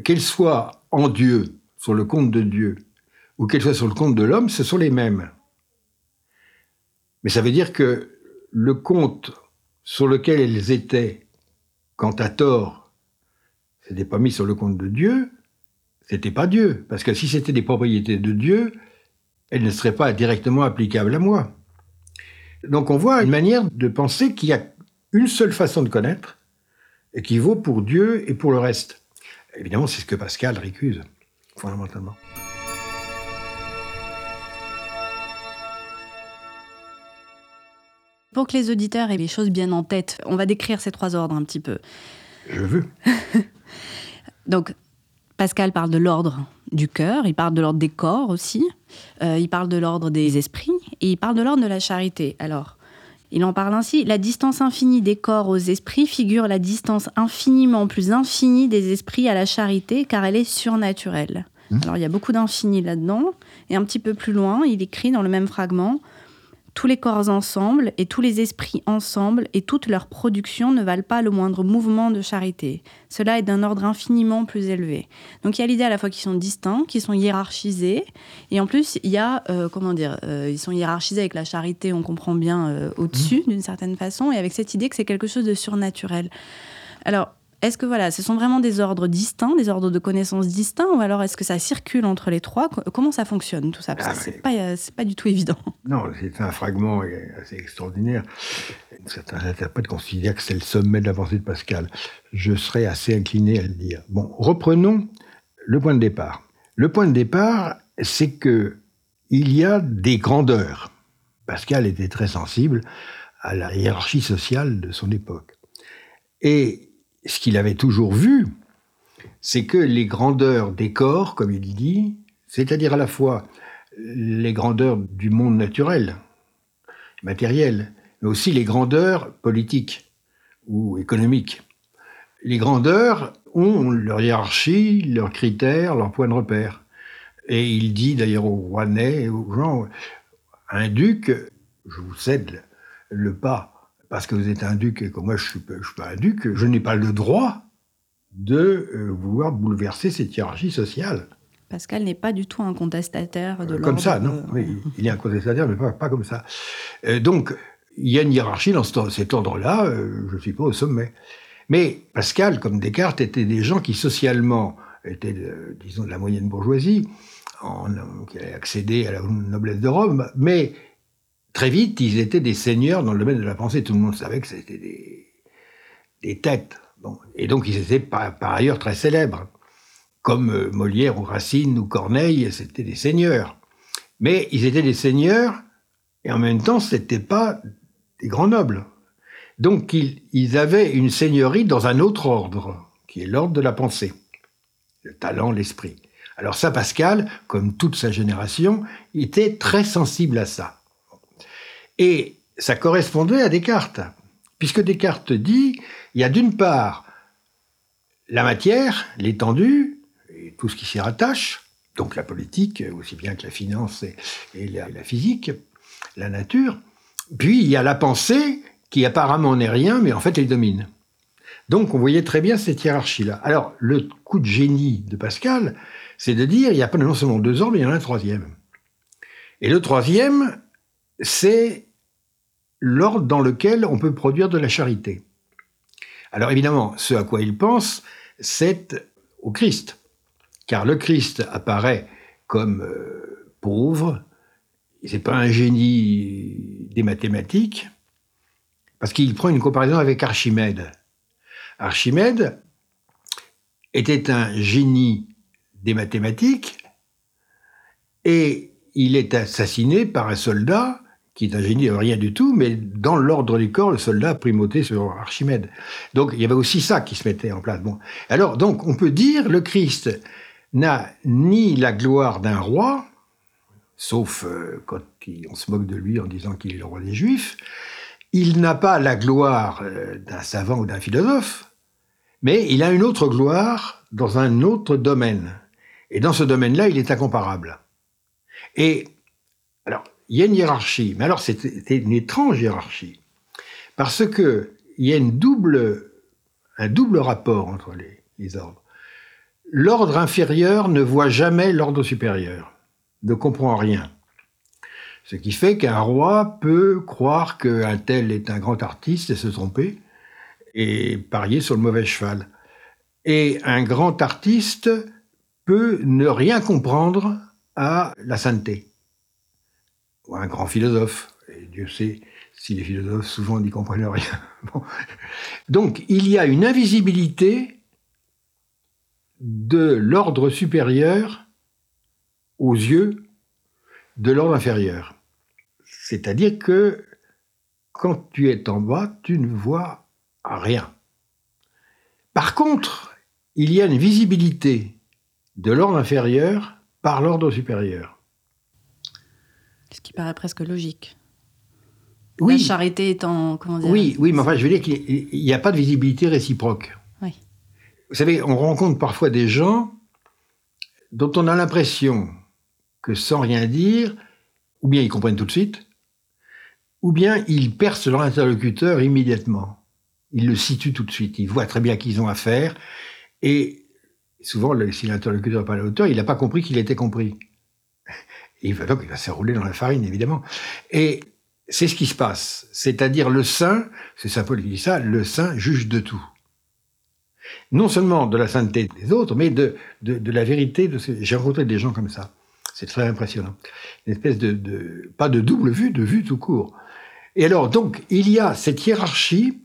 S4: qu'elles soient en Dieu, sur le compte de Dieu, ou qu'elles soient sur le compte de l'homme, ce sont les mêmes. Mais ça veut dire que le compte sur lequel elles étaient, quand à tort, c'était pas mis sur le compte de Dieu, c'était pas Dieu. Parce que si c'était des propriétés de Dieu, elles ne seraient pas directement applicables à moi. Donc on voit une manière de penser qu'il y a une seule façon de connaître, et qui vaut pour Dieu et pour le reste. Évidemment, c'est ce que Pascal récuse, fondamentalement.
S3: Pour que les auditeurs aient les choses bien en tête, on va décrire ces trois ordres un petit peu.
S4: Je veux.
S3: Donc, Pascal parle de l'ordre du cœur, il parle de l'ordre des corps aussi, euh, il parle de l'ordre des esprits, et il parle de l'ordre de la charité. Alors, il en parle ainsi, la distance infinie des corps aux esprits figure la distance infiniment plus infinie des esprits à la charité, car elle est surnaturelle. Alors, il y a beaucoup d'infini là-dedans, et un petit peu plus loin, il écrit dans le même fragment, tous les corps ensemble et tous les esprits ensemble et toute leur production ne valent pas le moindre mouvement de charité. Cela est d'un ordre infiniment plus élevé. Donc il y a l'idée à la fois qu'ils sont distincts, qu'ils sont hiérarchisés, et en plus il y a, euh, comment dire, euh, ils sont hiérarchisés avec la charité, on comprend bien, euh, au-dessus d'une certaine façon, et avec cette idée que c'est quelque chose de surnaturel. Alors, est-ce que voilà, ce sont vraiment des ordres distincts, des ordres de connaissances distincts, ou alors est-ce que ça circule entre les trois? Co- Comment ça fonctionne tout ça? Parce que
S4: Ah,
S3: c'est
S4: mais-
S3: pas, euh, c'est pas du tout évident.
S4: Non, c'est un fragment assez extraordinaire. Certains interprètes considèrent que c'est le sommet de la pensée de Pascal. Je serais assez incliné à le dire. Bon, reprenons le point de départ. Le point de départ, c'est que il y a des grandeurs. Pascal était très sensible à la hiérarchie sociale de son époque. Et ce qu'il avait toujours vu, c'est que les grandeurs des corps, comme il dit, c'est-à-dire à la fois les grandeurs du monde naturel, matériel, mais aussi les grandeurs politiques ou économiques. Les grandeurs ont leur hiérarchie, leurs critères, leurs points de repère. Et il dit d'ailleurs aux Rouennais aux gens, un duc, je vous cède le pas, parce que vous êtes un duc et que moi je ne suis, suis, pas un duc, je n'ai pas le droit de euh, vouloir bouleverser cette hiérarchie sociale.
S3: Pascal n'est pas du tout un contestataire de l'ordre.
S4: Comme ça, non. Oui, il est un contestataire, mais pas, pas comme ça. Euh, donc, il y a une hiérarchie dans cet ordre-là, euh, je ne suis pas au sommet. Mais Pascal, comme Descartes, étaient des gens qui socialement étaient, disons, de la moyenne bourgeoisie, en, qui avaient accédé à la noblesse de Rome, mais très vite, ils étaient des seigneurs dans le domaine de la pensée. Tout le monde savait que c'était des, têtes. Bon. Et donc, ils étaient par, ailleurs très célèbres. Comme euh, Molière ou Racine ou Corneille, c'était des seigneurs. Mais ils étaient des seigneurs, et en même temps, ce n'étaient pas des grands nobles. Donc, ils, avaient une seigneurie dans un autre ordre, qui est l'ordre de la pensée, le talent, l'esprit. Alors ça, Pascal, comme toute sa génération, était très sensible à ça. Et ça correspondait à Descartes, puisque Descartes dit, il y a d'une part la matière, l'étendue, et tout ce qui s'y rattache, donc la politique, aussi bien que la finance et, la, physique, la nature, puis il y a la pensée, qui apparemment n'est rien, mais en fait elle domine. Donc on voyait très bien cette hiérarchie-là. Alors le coup de génie de Pascal, c'est de dire, il n'y a pas non seulement deux ordres, mais il y en a un troisième. Et le troisième, c'est l'ordre dans lequel on peut produire de la charité. Alors évidemment, ce à quoi il pense, c'est au Christ. Car le Christ apparaît comme euh, pauvre, c'est pas un génie des mathématiques, parce qu'il prend une comparaison avec Archimède. Archimède était un génie des mathématiques et il est assassiné par un soldat qui est un génie de rien du tout, mais dans l'ordre du corps, le soldat a primauté sur Archimède. Donc il y avait aussi ça qui se mettait en place. Bon. Alors donc on peut dire le Christ n'a ni la gloire d'un roi, sauf euh, quand on se moque de lui en disant qu'il est le roi des Juifs, il n'a pas la gloire euh, d'un savant ou d'un philosophe, mais il a une autre gloire dans un autre domaine. Et dans ce domaine-là, il est incomparable. Et alors, il y a une hiérarchie, mais alors c'était une étrange hiérarchie, parce que il y a double, un double rapport entre les, les ordres. L'ordre inférieur ne voit jamais l'ordre supérieur, ne comprend rien. Ce qui fait qu'un roi peut croire qu'un tel est un grand artiste et se tromper et parier sur le mauvais cheval. Et un grand artiste peut ne rien comprendre à la sainteté un grand philosophe. Et Dieu sait si les philosophes souvent n'y comprennent rien. Donc il y a une invisibilité de l'ordre supérieur aux yeux de l'ordre inférieur. C'est-à-dire que quand tu es en bas, tu ne vois rien. Par contre, il y a une visibilité de l'ordre inférieur par l'ordre supérieur.
S3: Qui paraît presque logique.
S4: Oui.
S3: La charité étant. Comment dire
S4: Oui, oui, mais enfin, je veux dire qu'il n'y a pas de visibilité réciproque.
S3: Oui.
S4: Vous savez, on rencontre parfois des gens dont on a l'impression que sans rien dire, ou bien ils comprennent tout de suite, ou bien ils percent leur interlocuteur immédiatement. Ils le situent tout de suite. Ils voient très bien qu'ils ont affaire. Et souvent, si l'interlocuteur n'est pas à la hauteur, il n'a pas compris qu'il était compris. Il va donc il va se rouler dans la farine, évidemment. Et c'est ce qui se passe. C'est-à-dire le saint, c'est Saint Paul qui dit ça, le saint juge de tout. Non seulement de la sainteté des autres, mais de, de, la vérité. J'ai rencontré des gens comme ça. C'est très impressionnant. Une espèce de, de, pas de double vue, de vue tout court. Et alors, donc, il y a cette hiérarchie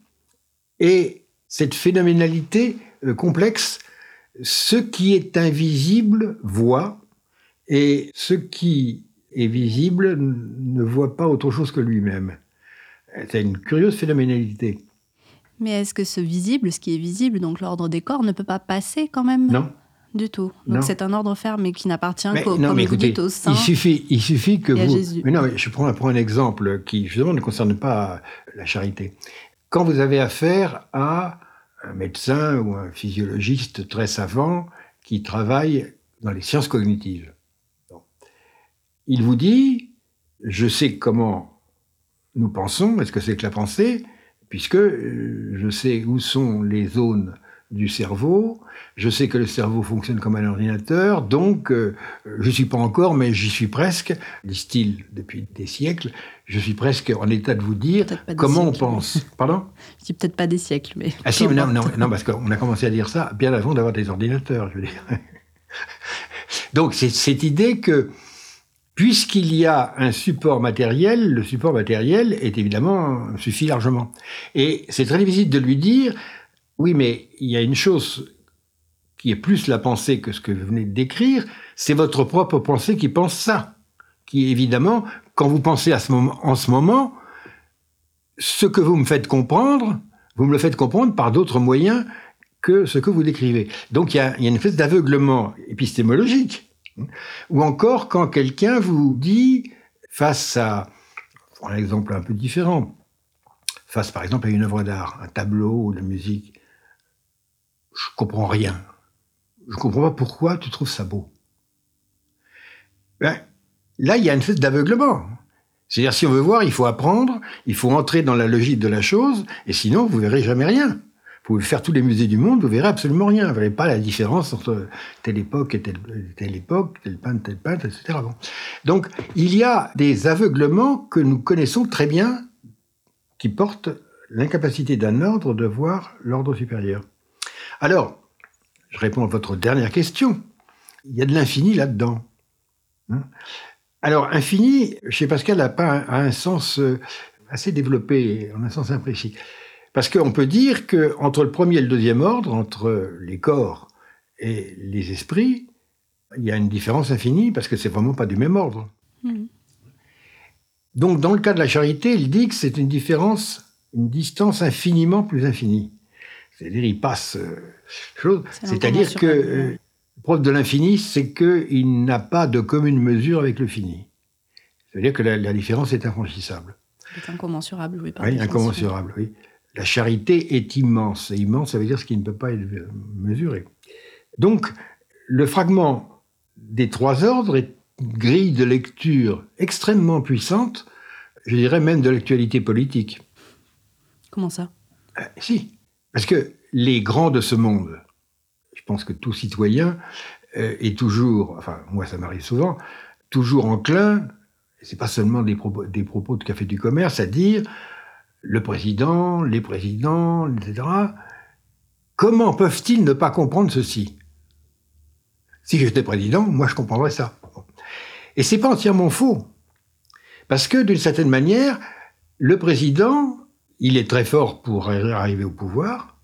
S4: et cette phénoménalité euh, complexe. Ce qui est invisible voit, et ce qui est visible ne voit pas autre chose que lui-même. C'est une curieuse phénoménalité.
S3: Mais est-ce que ce visible, ce qui est visible, donc l'ordre des corps, ne peut pas passer quand même?
S4: Non.
S3: du tout. Donc c'est un ordre fermé qui n'appartient qu'au
S4: non, mais écoutez, il suffit, il suffit que vous. Mais non, mais je prends, prends un exemple qui justement ne concerne pas la charité. Quand vous avez affaire à un médecin ou un physiologiste très savant qui travaille dans les sciences cognitives, il vous dit, je sais comment nous pensons, est-ce que c'est que la pensée, puisque euh, je sais où sont les zones du cerveau. Je sais que le cerveau fonctionne comme un ordinateur, donc euh, je suis pas encore, mais j'y suis presque, disent-ils depuis des siècles. Je suis presque en état de vous dire comment on pense. Pardon?
S3: Je dis peut-être pas des siècles, mais.
S4: Ah si, non, non, non, parce qu'on a commencé à dire ça bien avant d'avoir des ordinateurs, je veux dire. donc c'est cette idée que puisqu'il y a un support matériel, le support matériel est évidemment suffit largement. Et c'est très difficile de lui dire oui, mais il y a une chose qui est plus la pensée que ce que vous venez de décrire, c'est votre propre pensée qui pense ça. Qui évidemment, quand vous pensez à ce moment, en ce moment, ce que vous me faites comprendre, vous me le faites comprendre par d'autres moyens que ce que vous décrivez. Donc il y a, il y a une espèce d'aveuglement épistémologique. Ou encore quand quelqu'un vous dit, face à, un exemple un peu différent, face par exemple à une œuvre d'art, un tableau ou de musique, je comprends rien. Je comprends pas pourquoi tu trouves ça beau. Ben, là, il y a une espèce d'aveuglement. C'est-à-dire, si on veut voir, il faut apprendre, il faut entrer dans la logique de la chose, et sinon, vous verrez jamais rien. Vous pouvez faire tous les musées du monde, vous verrez absolument rien. Vous verrez pas la différence entre telle époque et telle, telle époque, tel peintre, tel peintre, etc. Donc, il y a des aveuglements que nous connaissons très bien, qui portent l'incapacité d'un ordre de voir l'ordre supérieur. Alors, je réponds à votre dernière question. Il y a de l'infini là-dedans. Hein? Alors, infini, chez Pascal, n'a pas un, sens euh, assez développé, en un sens imprécis. Parce qu'on peut dire qu'entre le premier et le deuxième ordre, entre les corps et les esprits, il y a une différence infinie parce que c'est vraiment pas du même ordre. Mmh. Donc, dans le cas de la charité, il dit que c'est une différence, une distance infiniment plus infinie. C'est-à-dire, il passe euh, chose. C'est-à-dire que euh, preuve de l'infini, c'est qu'il n'a pas de commune mesure avec le fini. C'est-à-dire que la, différence est infranchissable.
S3: C'est incommensurable, oui.
S4: oui, incommensurable, oui. La charité est immense. Et immense, ça veut dire ce qui ne peut pas être mesuré. Donc, le fragment des trois ordres est une grille de lecture extrêmement puissante, je dirais même de l'actualité politique.
S3: Comment ça?
S4: Euh, Si. Parce que les grands de ce monde, je pense que tout citoyen euh, est toujours, enfin moi ça m'arrive souvent, toujours enclin, c'est pas seulement des propos, des propos de Café du Commerce, à dire le président, les présidents, etc. Comment peuvent-ils ne pas comprendre ceci? Si j'étais président, moi je comprendrais ça. Et c'est pas entièrement faux. Parce que d'une certaine manière, le président il est très fort pour arriver au pouvoir.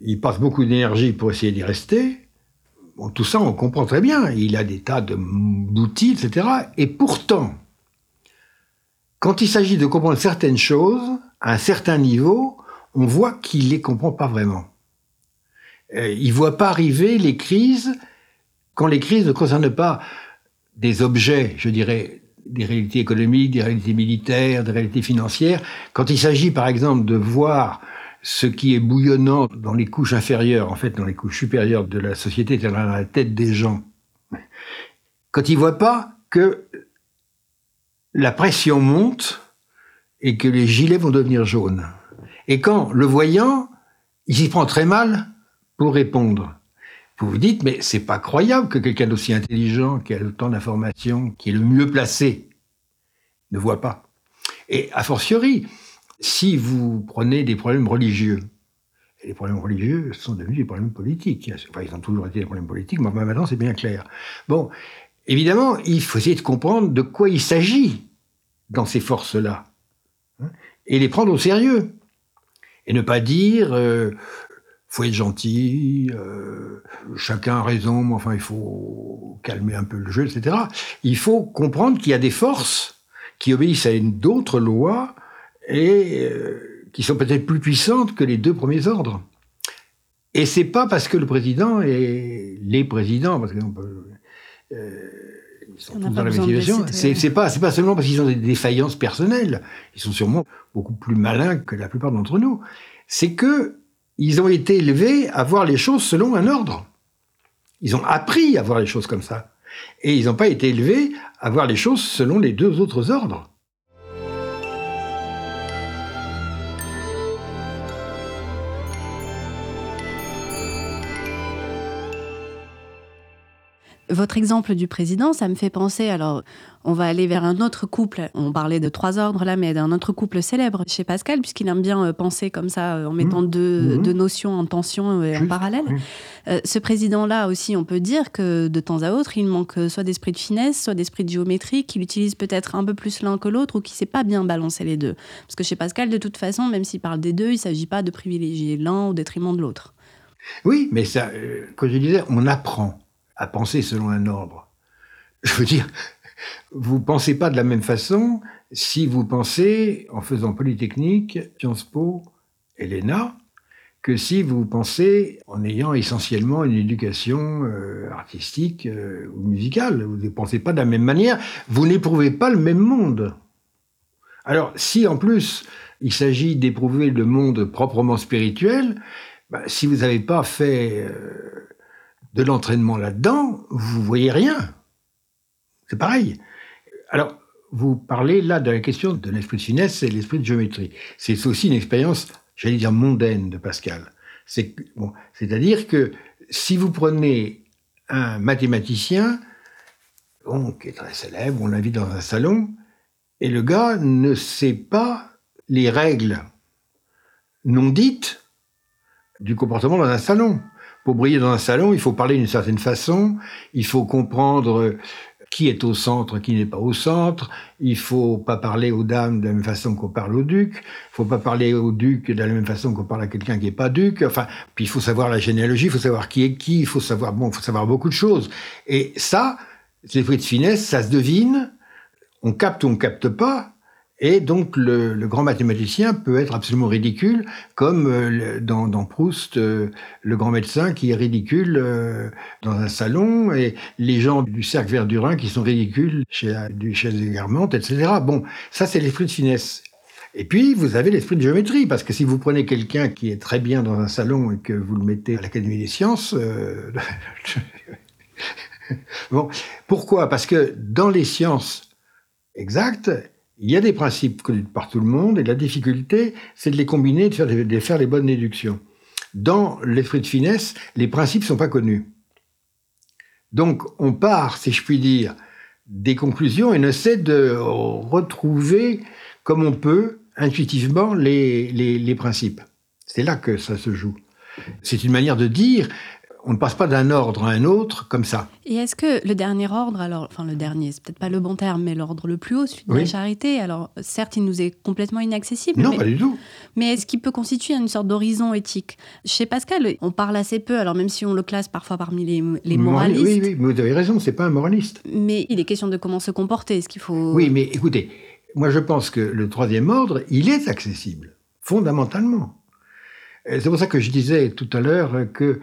S4: Il passe beaucoup d'énergie pour essayer d'y rester. Bon, tout ça, on comprend très bien. Il a des tas d'outils, etc. Et pourtant, quand il s'agit de comprendre certaines choses, à un certain niveau, on voit qu'il les comprend pas vraiment. Euh, il voit pas arriver les crises quand les crises ne concernent pas des objets, je dirais, des réalités économiques, des réalités militaires, des réalités financières. Quand il s'agit, par exemple, de voir ce qui est bouillonnant dans les couches inférieures, en fait, dans les couches supérieures de la société, c'est-à-dire dans la tête des gens, quand il voit pas que la pression monte et que les gilets vont devenir jaunes. Et quand, le voyant, il s'y prend très mal pour répondre. Vous vous dites, mais c'est pas croyable que quelqu'un d'aussi intelligent, qui a autant d'informations, qui est le mieux placé, ne voit pas. Et a fortiori, si vous prenez des problèmes religieux, et les problèmes religieux sont devenus des problèmes politiques. Enfin, ils ont toujours été des problèmes politiques, mais maintenant c'est bien clair. Bon, évidemment, il faut essayer de comprendre de quoi il s'agit dans ces forces-là, hein, et les prendre au sérieux. Et ne pas dire, euh, faut être gentil, euh, chacun a raison, mais enfin il faut calmer un peu le jeu, etc. Il faut comprendre qu'il y a des forces qui obéissent à d'autres lois et euh, qui sont peut-être plus puissantes que les deux premiers ordres. Et c'est pas parce que le président et les présidents, parce que ils sont tous dans l'investigation. C'est, c'est pas, c'est pas seulement parce qu'ils ont des défaillances personnelles. Ils sont sûrement beaucoup plus malins que la plupart d'entre nous. C'est que ils ont été élevés à voir les choses selon un ordre. Ils ont appris à voir les choses comme ça. Et ils n'ont pas été élevés à voir les choses selon les deux autres ordres.
S3: Votre exemple du président, ça me fait penser, alors on va aller vers un autre couple, on parlait de trois ordres là, mais d'un autre couple célèbre chez Pascal, puisqu'il aime bien euh, penser comme ça, euh, en mettant mmh. Mmh. deux, notions en tension et en parallèle. Euh, ce président-là aussi, on peut dire que de temps à autre, il manque soit d'esprit de finesse, soit d'esprit de géométrie, qu'il utilise peut-être un peu plus l'un que l'autre, ou qu'il ne sait pas bien balancer les deux. Parce que chez Pascal, de toute façon, même s'il parle des deux, il ne s'agit pas de privilégier l'un au détriment de l'autre.
S4: Oui, mais ça, comme je disais, on apprend à penser selon un ordre. Je veux dire, vous pensez pas de la même façon si vous pensez en faisant Polytechnique, Sciences Po que si vous pensez en ayant essentiellement une éducation euh, artistique euh, ou musicale. Vous ne pensez pas de la même manière, vous n'éprouvez pas le même monde. Alors, si en plus il s'agit d'éprouver le monde proprement spirituel, bah, si vous n'avez pas fait euh, de l'entraînement là-dedans, vous voyez rien. C'est pareil. Alors, vous parlez là de la question de l'esprit de finesse et l'esprit de géométrie. C'est aussi une expérience, j'allais dire, mondaine de Pascal. C'est-à-dire que si vous prenez un mathématicien, qui est très célèbre, on l'invite dans un salon, et le gars ne sait pas les règles non dites du comportement dans un salon. Pour briller dans un salon, il faut parler d'une certaine façon, il faut comprendre qui est au centre, qui n'est pas au centre. Il faut pas parler aux dames de la même façon qu'on parle au duc. Il faut pas parler au duc de la même façon qu'on parle à quelqu'un qui n'est pas duc. Enfin, puis il faut savoir la généalogie, il faut savoir qui est qui, il faut savoir bon, faut savoir beaucoup de choses. Et ça, l'esprit de finesse, ça se devine. On capte ou on capte pas. Et donc le, grand mathématicien peut être absolument ridicule, comme euh, dans, Proust, euh, le grand médecin qui est ridicule euh, dans un salon, et les gens du cercle Verdurin qui sont ridicules chez la duchesse de etc. Bon, ça c'est l'esprit de finesse. Et puis, vous avez l'esprit de géométrie, parce que si vous prenez quelqu'un qui est très bien dans un salon et que vous le mettez à l'Académie des sciences... bon, pourquoi? Parce que dans les sciences exactes, il y a des principes connus par tout le monde et la difficulté, c'est de les combiner, de faire, les bonnes déductions. Dans l'esprit de finesse, les principes ne sont pas connus. Donc on part, si je puis dire, des conclusions et on essaie de retrouver comme on peut intuitivement les principes. C'est là que ça se joue. C'est une manière de dire, on ne passe pas d'un ordre à un autre comme ça.
S3: Et est-ce que le dernier ordre, alors, enfin le dernier, c'est peut-être pas le bon terme, mais l'ordre le plus haut, celui de la charité, alors certes, il nous est complètement inaccessible.
S4: Non, pas du tout.
S3: Mais est-ce qu'il peut constituer une sorte d'horizon éthique? Chez Pascal, on parle assez peu, alors même si on le classe parfois parmi les, les moralistes.
S4: Oui, oui, mais vous avez raison, c'est pas un moraliste.
S3: Mais il est question de comment se comporter, est-ce qu'il faut...
S4: Oui, mais écoutez, moi je pense que le troisième ordre, il est accessible, fondamentalement. C'est pour ça que je disais tout à l'heure que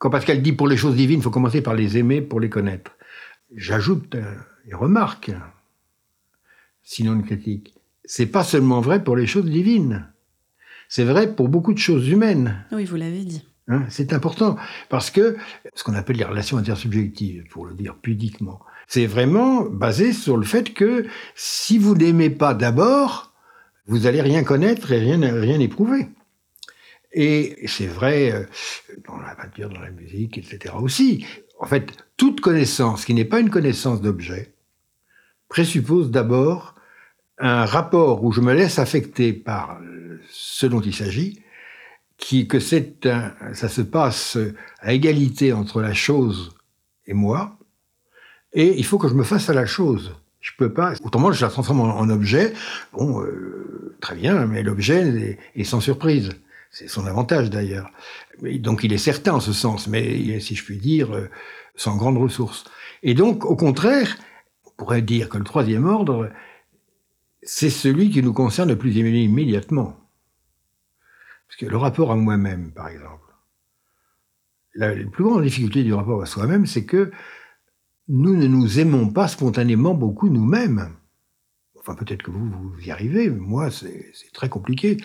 S4: quand Pascal dit pour les choses divines, il faut commencer par les aimer pour les connaître. J'ajoute une remarque, sinon une critique. C'est pas seulement vrai pour les choses divines. C'est vrai pour beaucoup de choses humaines.
S3: Oui, vous l'avez dit.
S4: Hein, c'est important parce que ce qu'on appelle les relations intersubjectives, pour le dire pudiquement, c'est vraiment basé sur le fait que si vous n'aimez pas d'abord, vous allez rien connaître et rien, rien éprouver. Et c'est vrai euh, dans la peinture, dans la musique, etc. aussi. En fait, toute connaissance qui n'est pas une connaissance d'objet présuppose d'abord un rapport où je me laisse affecter par ce dont il s'agit, qui, que c'est ça se passe à égalité entre la chose et moi, et il faut que je me fasse à la chose. Je peux pas, autrement je la transforme en, objet. Bon, euh, très bien, mais l'objet est sans surprise. C'est son avantage d'ailleurs. Donc il est certain en ce sens, mais si je puis dire, euh, sans grande ressource. Et donc, au contraire, on pourrait dire que le troisième ordre, c'est celui qui nous concerne le plus immédiatement. Parce que le rapport à moi-même, par exemple, la, plus grande difficulté du rapport à soi-même, c'est que nous ne nous aimons pas spontanément beaucoup nous-mêmes. Enfin, peut-être que vous, vous y arrivez, mais moi, c'est très compliqué.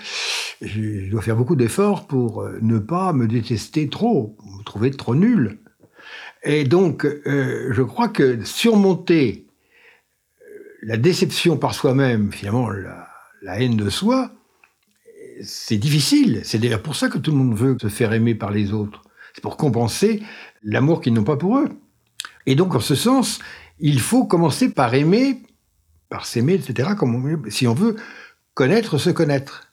S4: Je, dois faire beaucoup d'efforts pour euh, ne pas me détester trop, me trouver trop nul. Et donc, euh, je crois que surmonter euh, la déception par soi-même, finalement, la, haine de soi, c'est difficile. C'est d'ailleurs pour ça que tout le monde veut se faire aimer par les autres. C'est pour compenser l'amour qu'ils n'ont pas pour eux. Et donc, en ce sens, il faut commencer par aimer, par s'aimer, etc., si on veut connaître, se connaître.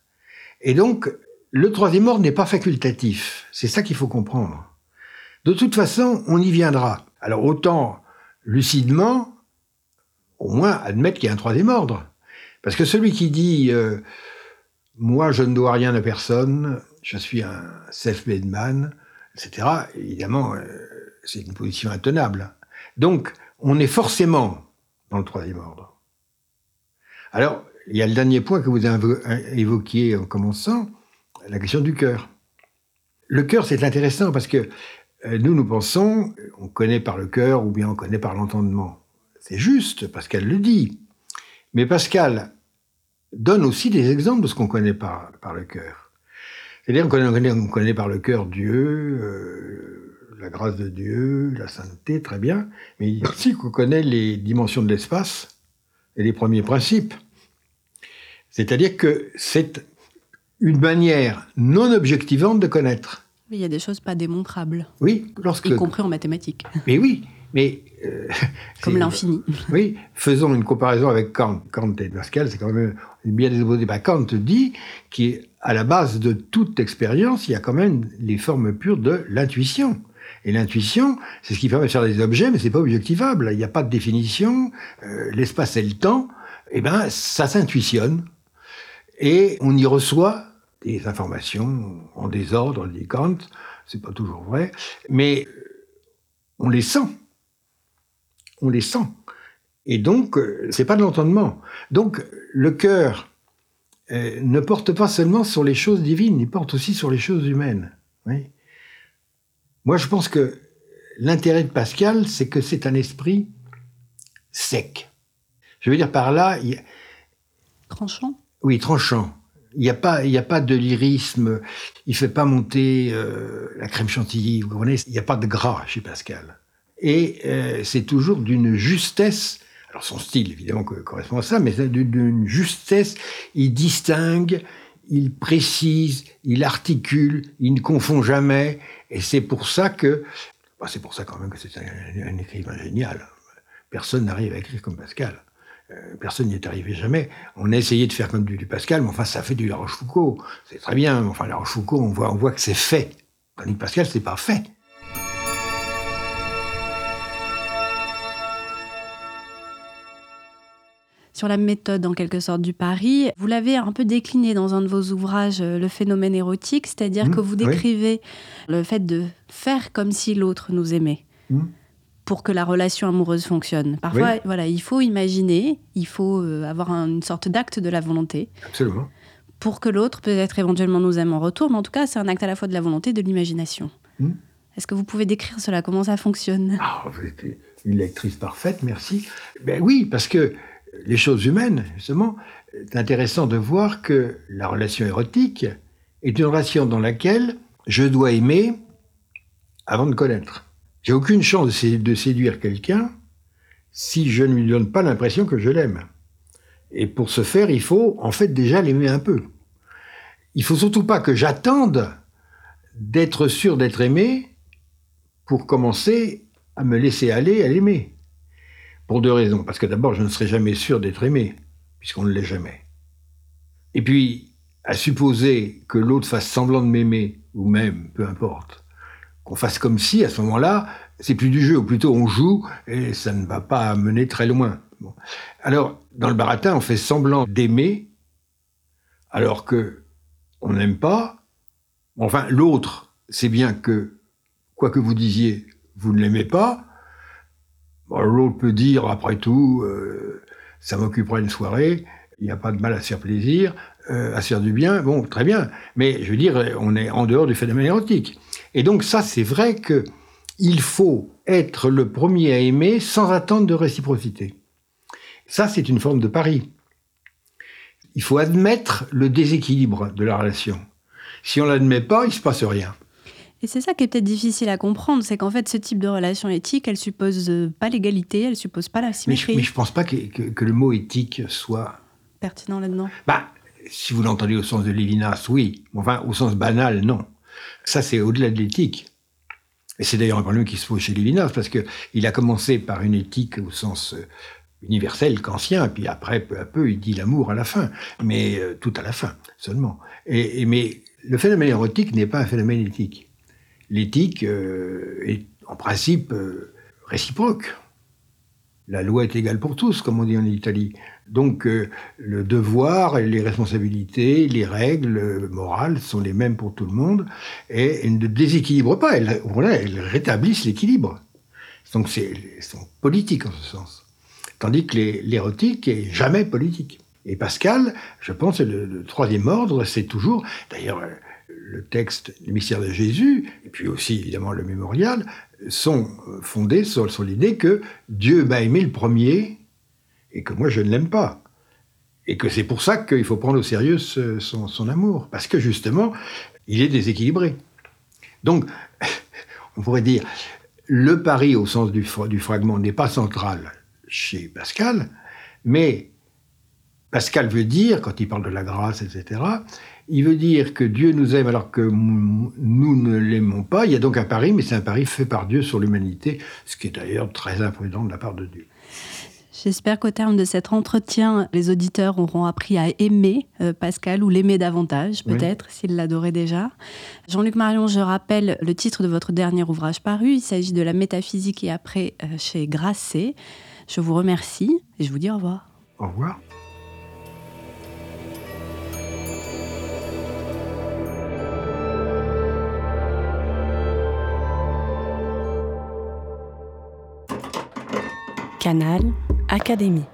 S4: Et donc, le troisième ordre n'est pas facultatif. C'est ça qu'il faut comprendre. De toute façon, on y viendra. Alors, autant lucidement, au moins admettre qu'il y a un troisième ordre. Parce que celui qui dit euh, Moi, je ne dois rien à personne, je suis un self-made man, etc., évidemment, euh, c'est une position intenable. Donc, on est forcément dans le troisième ordre. Alors, il y a le dernier point que vous avez évoqué en commençant, la question du cœur. Le cœur, c'est intéressant parce que euh, nous, nous pensons, on connaît par le cœur ou bien on connaît par l'entendement. C'est juste, Pascal le dit. Mais Pascal donne aussi des exemples de ce qu'on connaît par, le cœur. C'est-à-dire qu'on connaît, on connaît, par le cœur Dieu, euh, la grâce de Dieu, la sainteté, très bien, mais il a aussi qu'on connaît les dimensions de l'espace et les premiers principes. C'est-à-dire que c'est une manière non objectivante de connaître.
S3: Mais il y a des choses pas démontrables.
S4: Oui, lorsque...
S3: Y compris en mathématiques.
S4: Mais oui, mais... Euh,
S3: Comme l'infini.
S4: Oui, faisons une comparaison avec Kant. Kant et Pascal, c'est quand même bien des opposés. Bah, Kant dit qu'à la base de toute expérience, il y a quand même les formes pures de l'intuition. Et l'intuition, c'est ce qui permet de faire des objets, mais c'est pas objectivable. Il n'y a pas de définition. Euh, l'espace et le temps, eh ben, ça s'intuitionne. Et on y reçoit des informations en désordre, dit Kant. C'est pas toujours vrai. Mais on les sent. On les sent. Et donc, c'est pas de l'entendement. Donc, le cœur euh, ne porte pas seulement sur les choses divines, il porte aussi sur les choses humaines. Moi, je pense que l'intérêt de Pascal, c'est que c'est un esprit sec. Je veux dire par là... Il...
S3: Tranchant
S4: Oui, tranchant. Il n'y a, pas, il a pas de lyrisme, il fait pas monter euh, la crème chantilly, vous comprenez? Il n'y a pas de gras chez Pascal. Et euh, c'est toujours d'une justesse, alors son style évidemment correspond à ça, mais d'une justesse, il distingue, il précise, il articule, il ne confond jamais, et c'est pour ça que, bah, c'est pour ça quand même que c'est un, écrivain génial. Personne n'arrive à écrire comme Pascal. Euh, personne n'y est arrivé jamais. On a essayé de faire comme du, Pascal, mais enfin, ça fait du La Rochefoucauld. C'est très bien. Enfin, La Rochefoucauld, on voit, on voit que c'est fait. Tandis que Pascal, c'est pas fait.
S3: sur la méthode en quelque sorte du pari. Vous l'avez un peu décliné dans un de vos ouvrages, euh, Le phénomène érotique, c'est-à-dire mmh, que vous décrivez le fait de faire comme si l'autre nous aimait. Mmh. Pour que la relation amoureuse fonctionne. Parfois, voilà, il faut imaginer, il faut euh, avoir une sorte d'acte de la volonté.
S4: Absolument.
S3: Pour que l'autre, peut-être éventuellement, nous aime en retour, mais en tout cas, c'est un acte à la fois de la volonté et de l'imagination. Mmh. Est-ce que vous pouvez décrire cela? Comment ça fonctionne?
S4: Ah, Vous êtes une lectrice parfaite, merci. Ben oui, parce que les choses humaines, justement, c'est intéressant de voir que la relation érotique est une relation dans laquelle je dois aimer avant de connaître. J'ai aucune chance de séduire quelqu'un si je ne lui donne pas l'impression que je l'aime. Et pour ce faire, il faut en fait déjà l'aimer un peu. Il faut surtout pas que j'attende d'être sûr d'être aimé pour commencer à me laisser aller à l'aimer. Pour deux raisons. Parce que d'abord, je ne serai jamais sûr d'être aimé, puisqu'on ne l'est jamais. Et puis, à supposer que l'autre fasse semblant de m'aimer, ou même, peu importe, qu'on fasse comme si, à ce moment-là, c'est plus du jeu, ou plutôt on joue, et ça ne va pas mener très loin. Alors, dans le baratin, on fait semblant d'aimer, alors que on n'aime pas. Enfin, l'autre, c'est bien que, quoi que vous disiez, vous ne l'aimez pas, L'autre peut dire, après tout, euh, ça m'occupera une soirée, il n'y a pas de mal à se faire plaisir, euh, à se faire du bien, bon, très bien. Mais je veux dire, on est en dehors du phénomène érotique. Et donc ça, c'est vrai que il faut être le premier à aimer sans attendre de réciprocité. Ça, c'est une forme de pari. Il faut admettre le déséquilibre de la relation. Si on l'admet pas, il se passe rien.
S3: Et c'est ça qui est peut-être difficile à comprendre, c'est qu'en fait, ce type de relation éthique, elle suppose euh, pas l'égalité, elle suppose pas la symétrie.
S4: Mais je, ne pense pas que, que, le mot éthique soit
S3: pertinent là-dedans.
S4: Bah, si vous l'entendez au sens de Lévinas, oui. Enfin, au sens banal, non. Ça, c'est au-delà de l'éthique. Et c'est d'ailleurs un problème qui se pose chez Lévinas, parce qu'il a commencé par une éthique au sens euh, universel kantien, puis après, peu à peu, il dit l'amour à la fin, mais euh, tout à la fin seulement. Et, mais le phénomène érotique n'est pas un phénomène éthique l'éthique euh, est en principe réciproque. La loi est égale pour tous, comme on dit en Italie. Donc euh, le devoir, les responsabilités, les règles morales sont les mêmes pour tout le monde et elles ne déséquilibrent pas, elles, elles rétablissent l'équilibre. Donc c'est sont politiques en ce sens. Tandis que l'érotique est jamais politique. Et Pascal, je pense, le, le troisième ordre, c'est toujours, d'ailleurs, le texte, le mystère de Jésus, et puis aussi évidemment le mémorial, sont fondés sur, l'idée que Dieu m'a aimé le premier et que moi je ne l'aime pas. Et que c'est pour ça qu'il faut prendre au sérieux son, amour, parce que justement, il est déséquilibré. Donc, on pourrait dire, le pari au sens du, du fragment n'est pas central chez Pascal, mais Pascal veut dire, quand il parle de la grâce, etc., il veut dire que Dieu nous aime alors que nous ne l'aimons pas. Il y a donc un pari, mais c'est un pari fait par Dieu sur l'humanité, ce qui est d'ailleurs très imprudent de la part de Dieu.
S3: J'espère qu'au terme de cet entretien, les auditeurs auront appris à aimer euh, Pascal ou l'aimer davantage, peut-être, s'ils l'adoraient déjà. Jean-Luc Marion, je rappelle le titre de votre dernier ouvrage paru. Il s'agit de La métaphysique et après euh, chez Grasset. Je vous remercie et je vous dis au revoir.
S4: Au revoir.
S1: Canal Académie.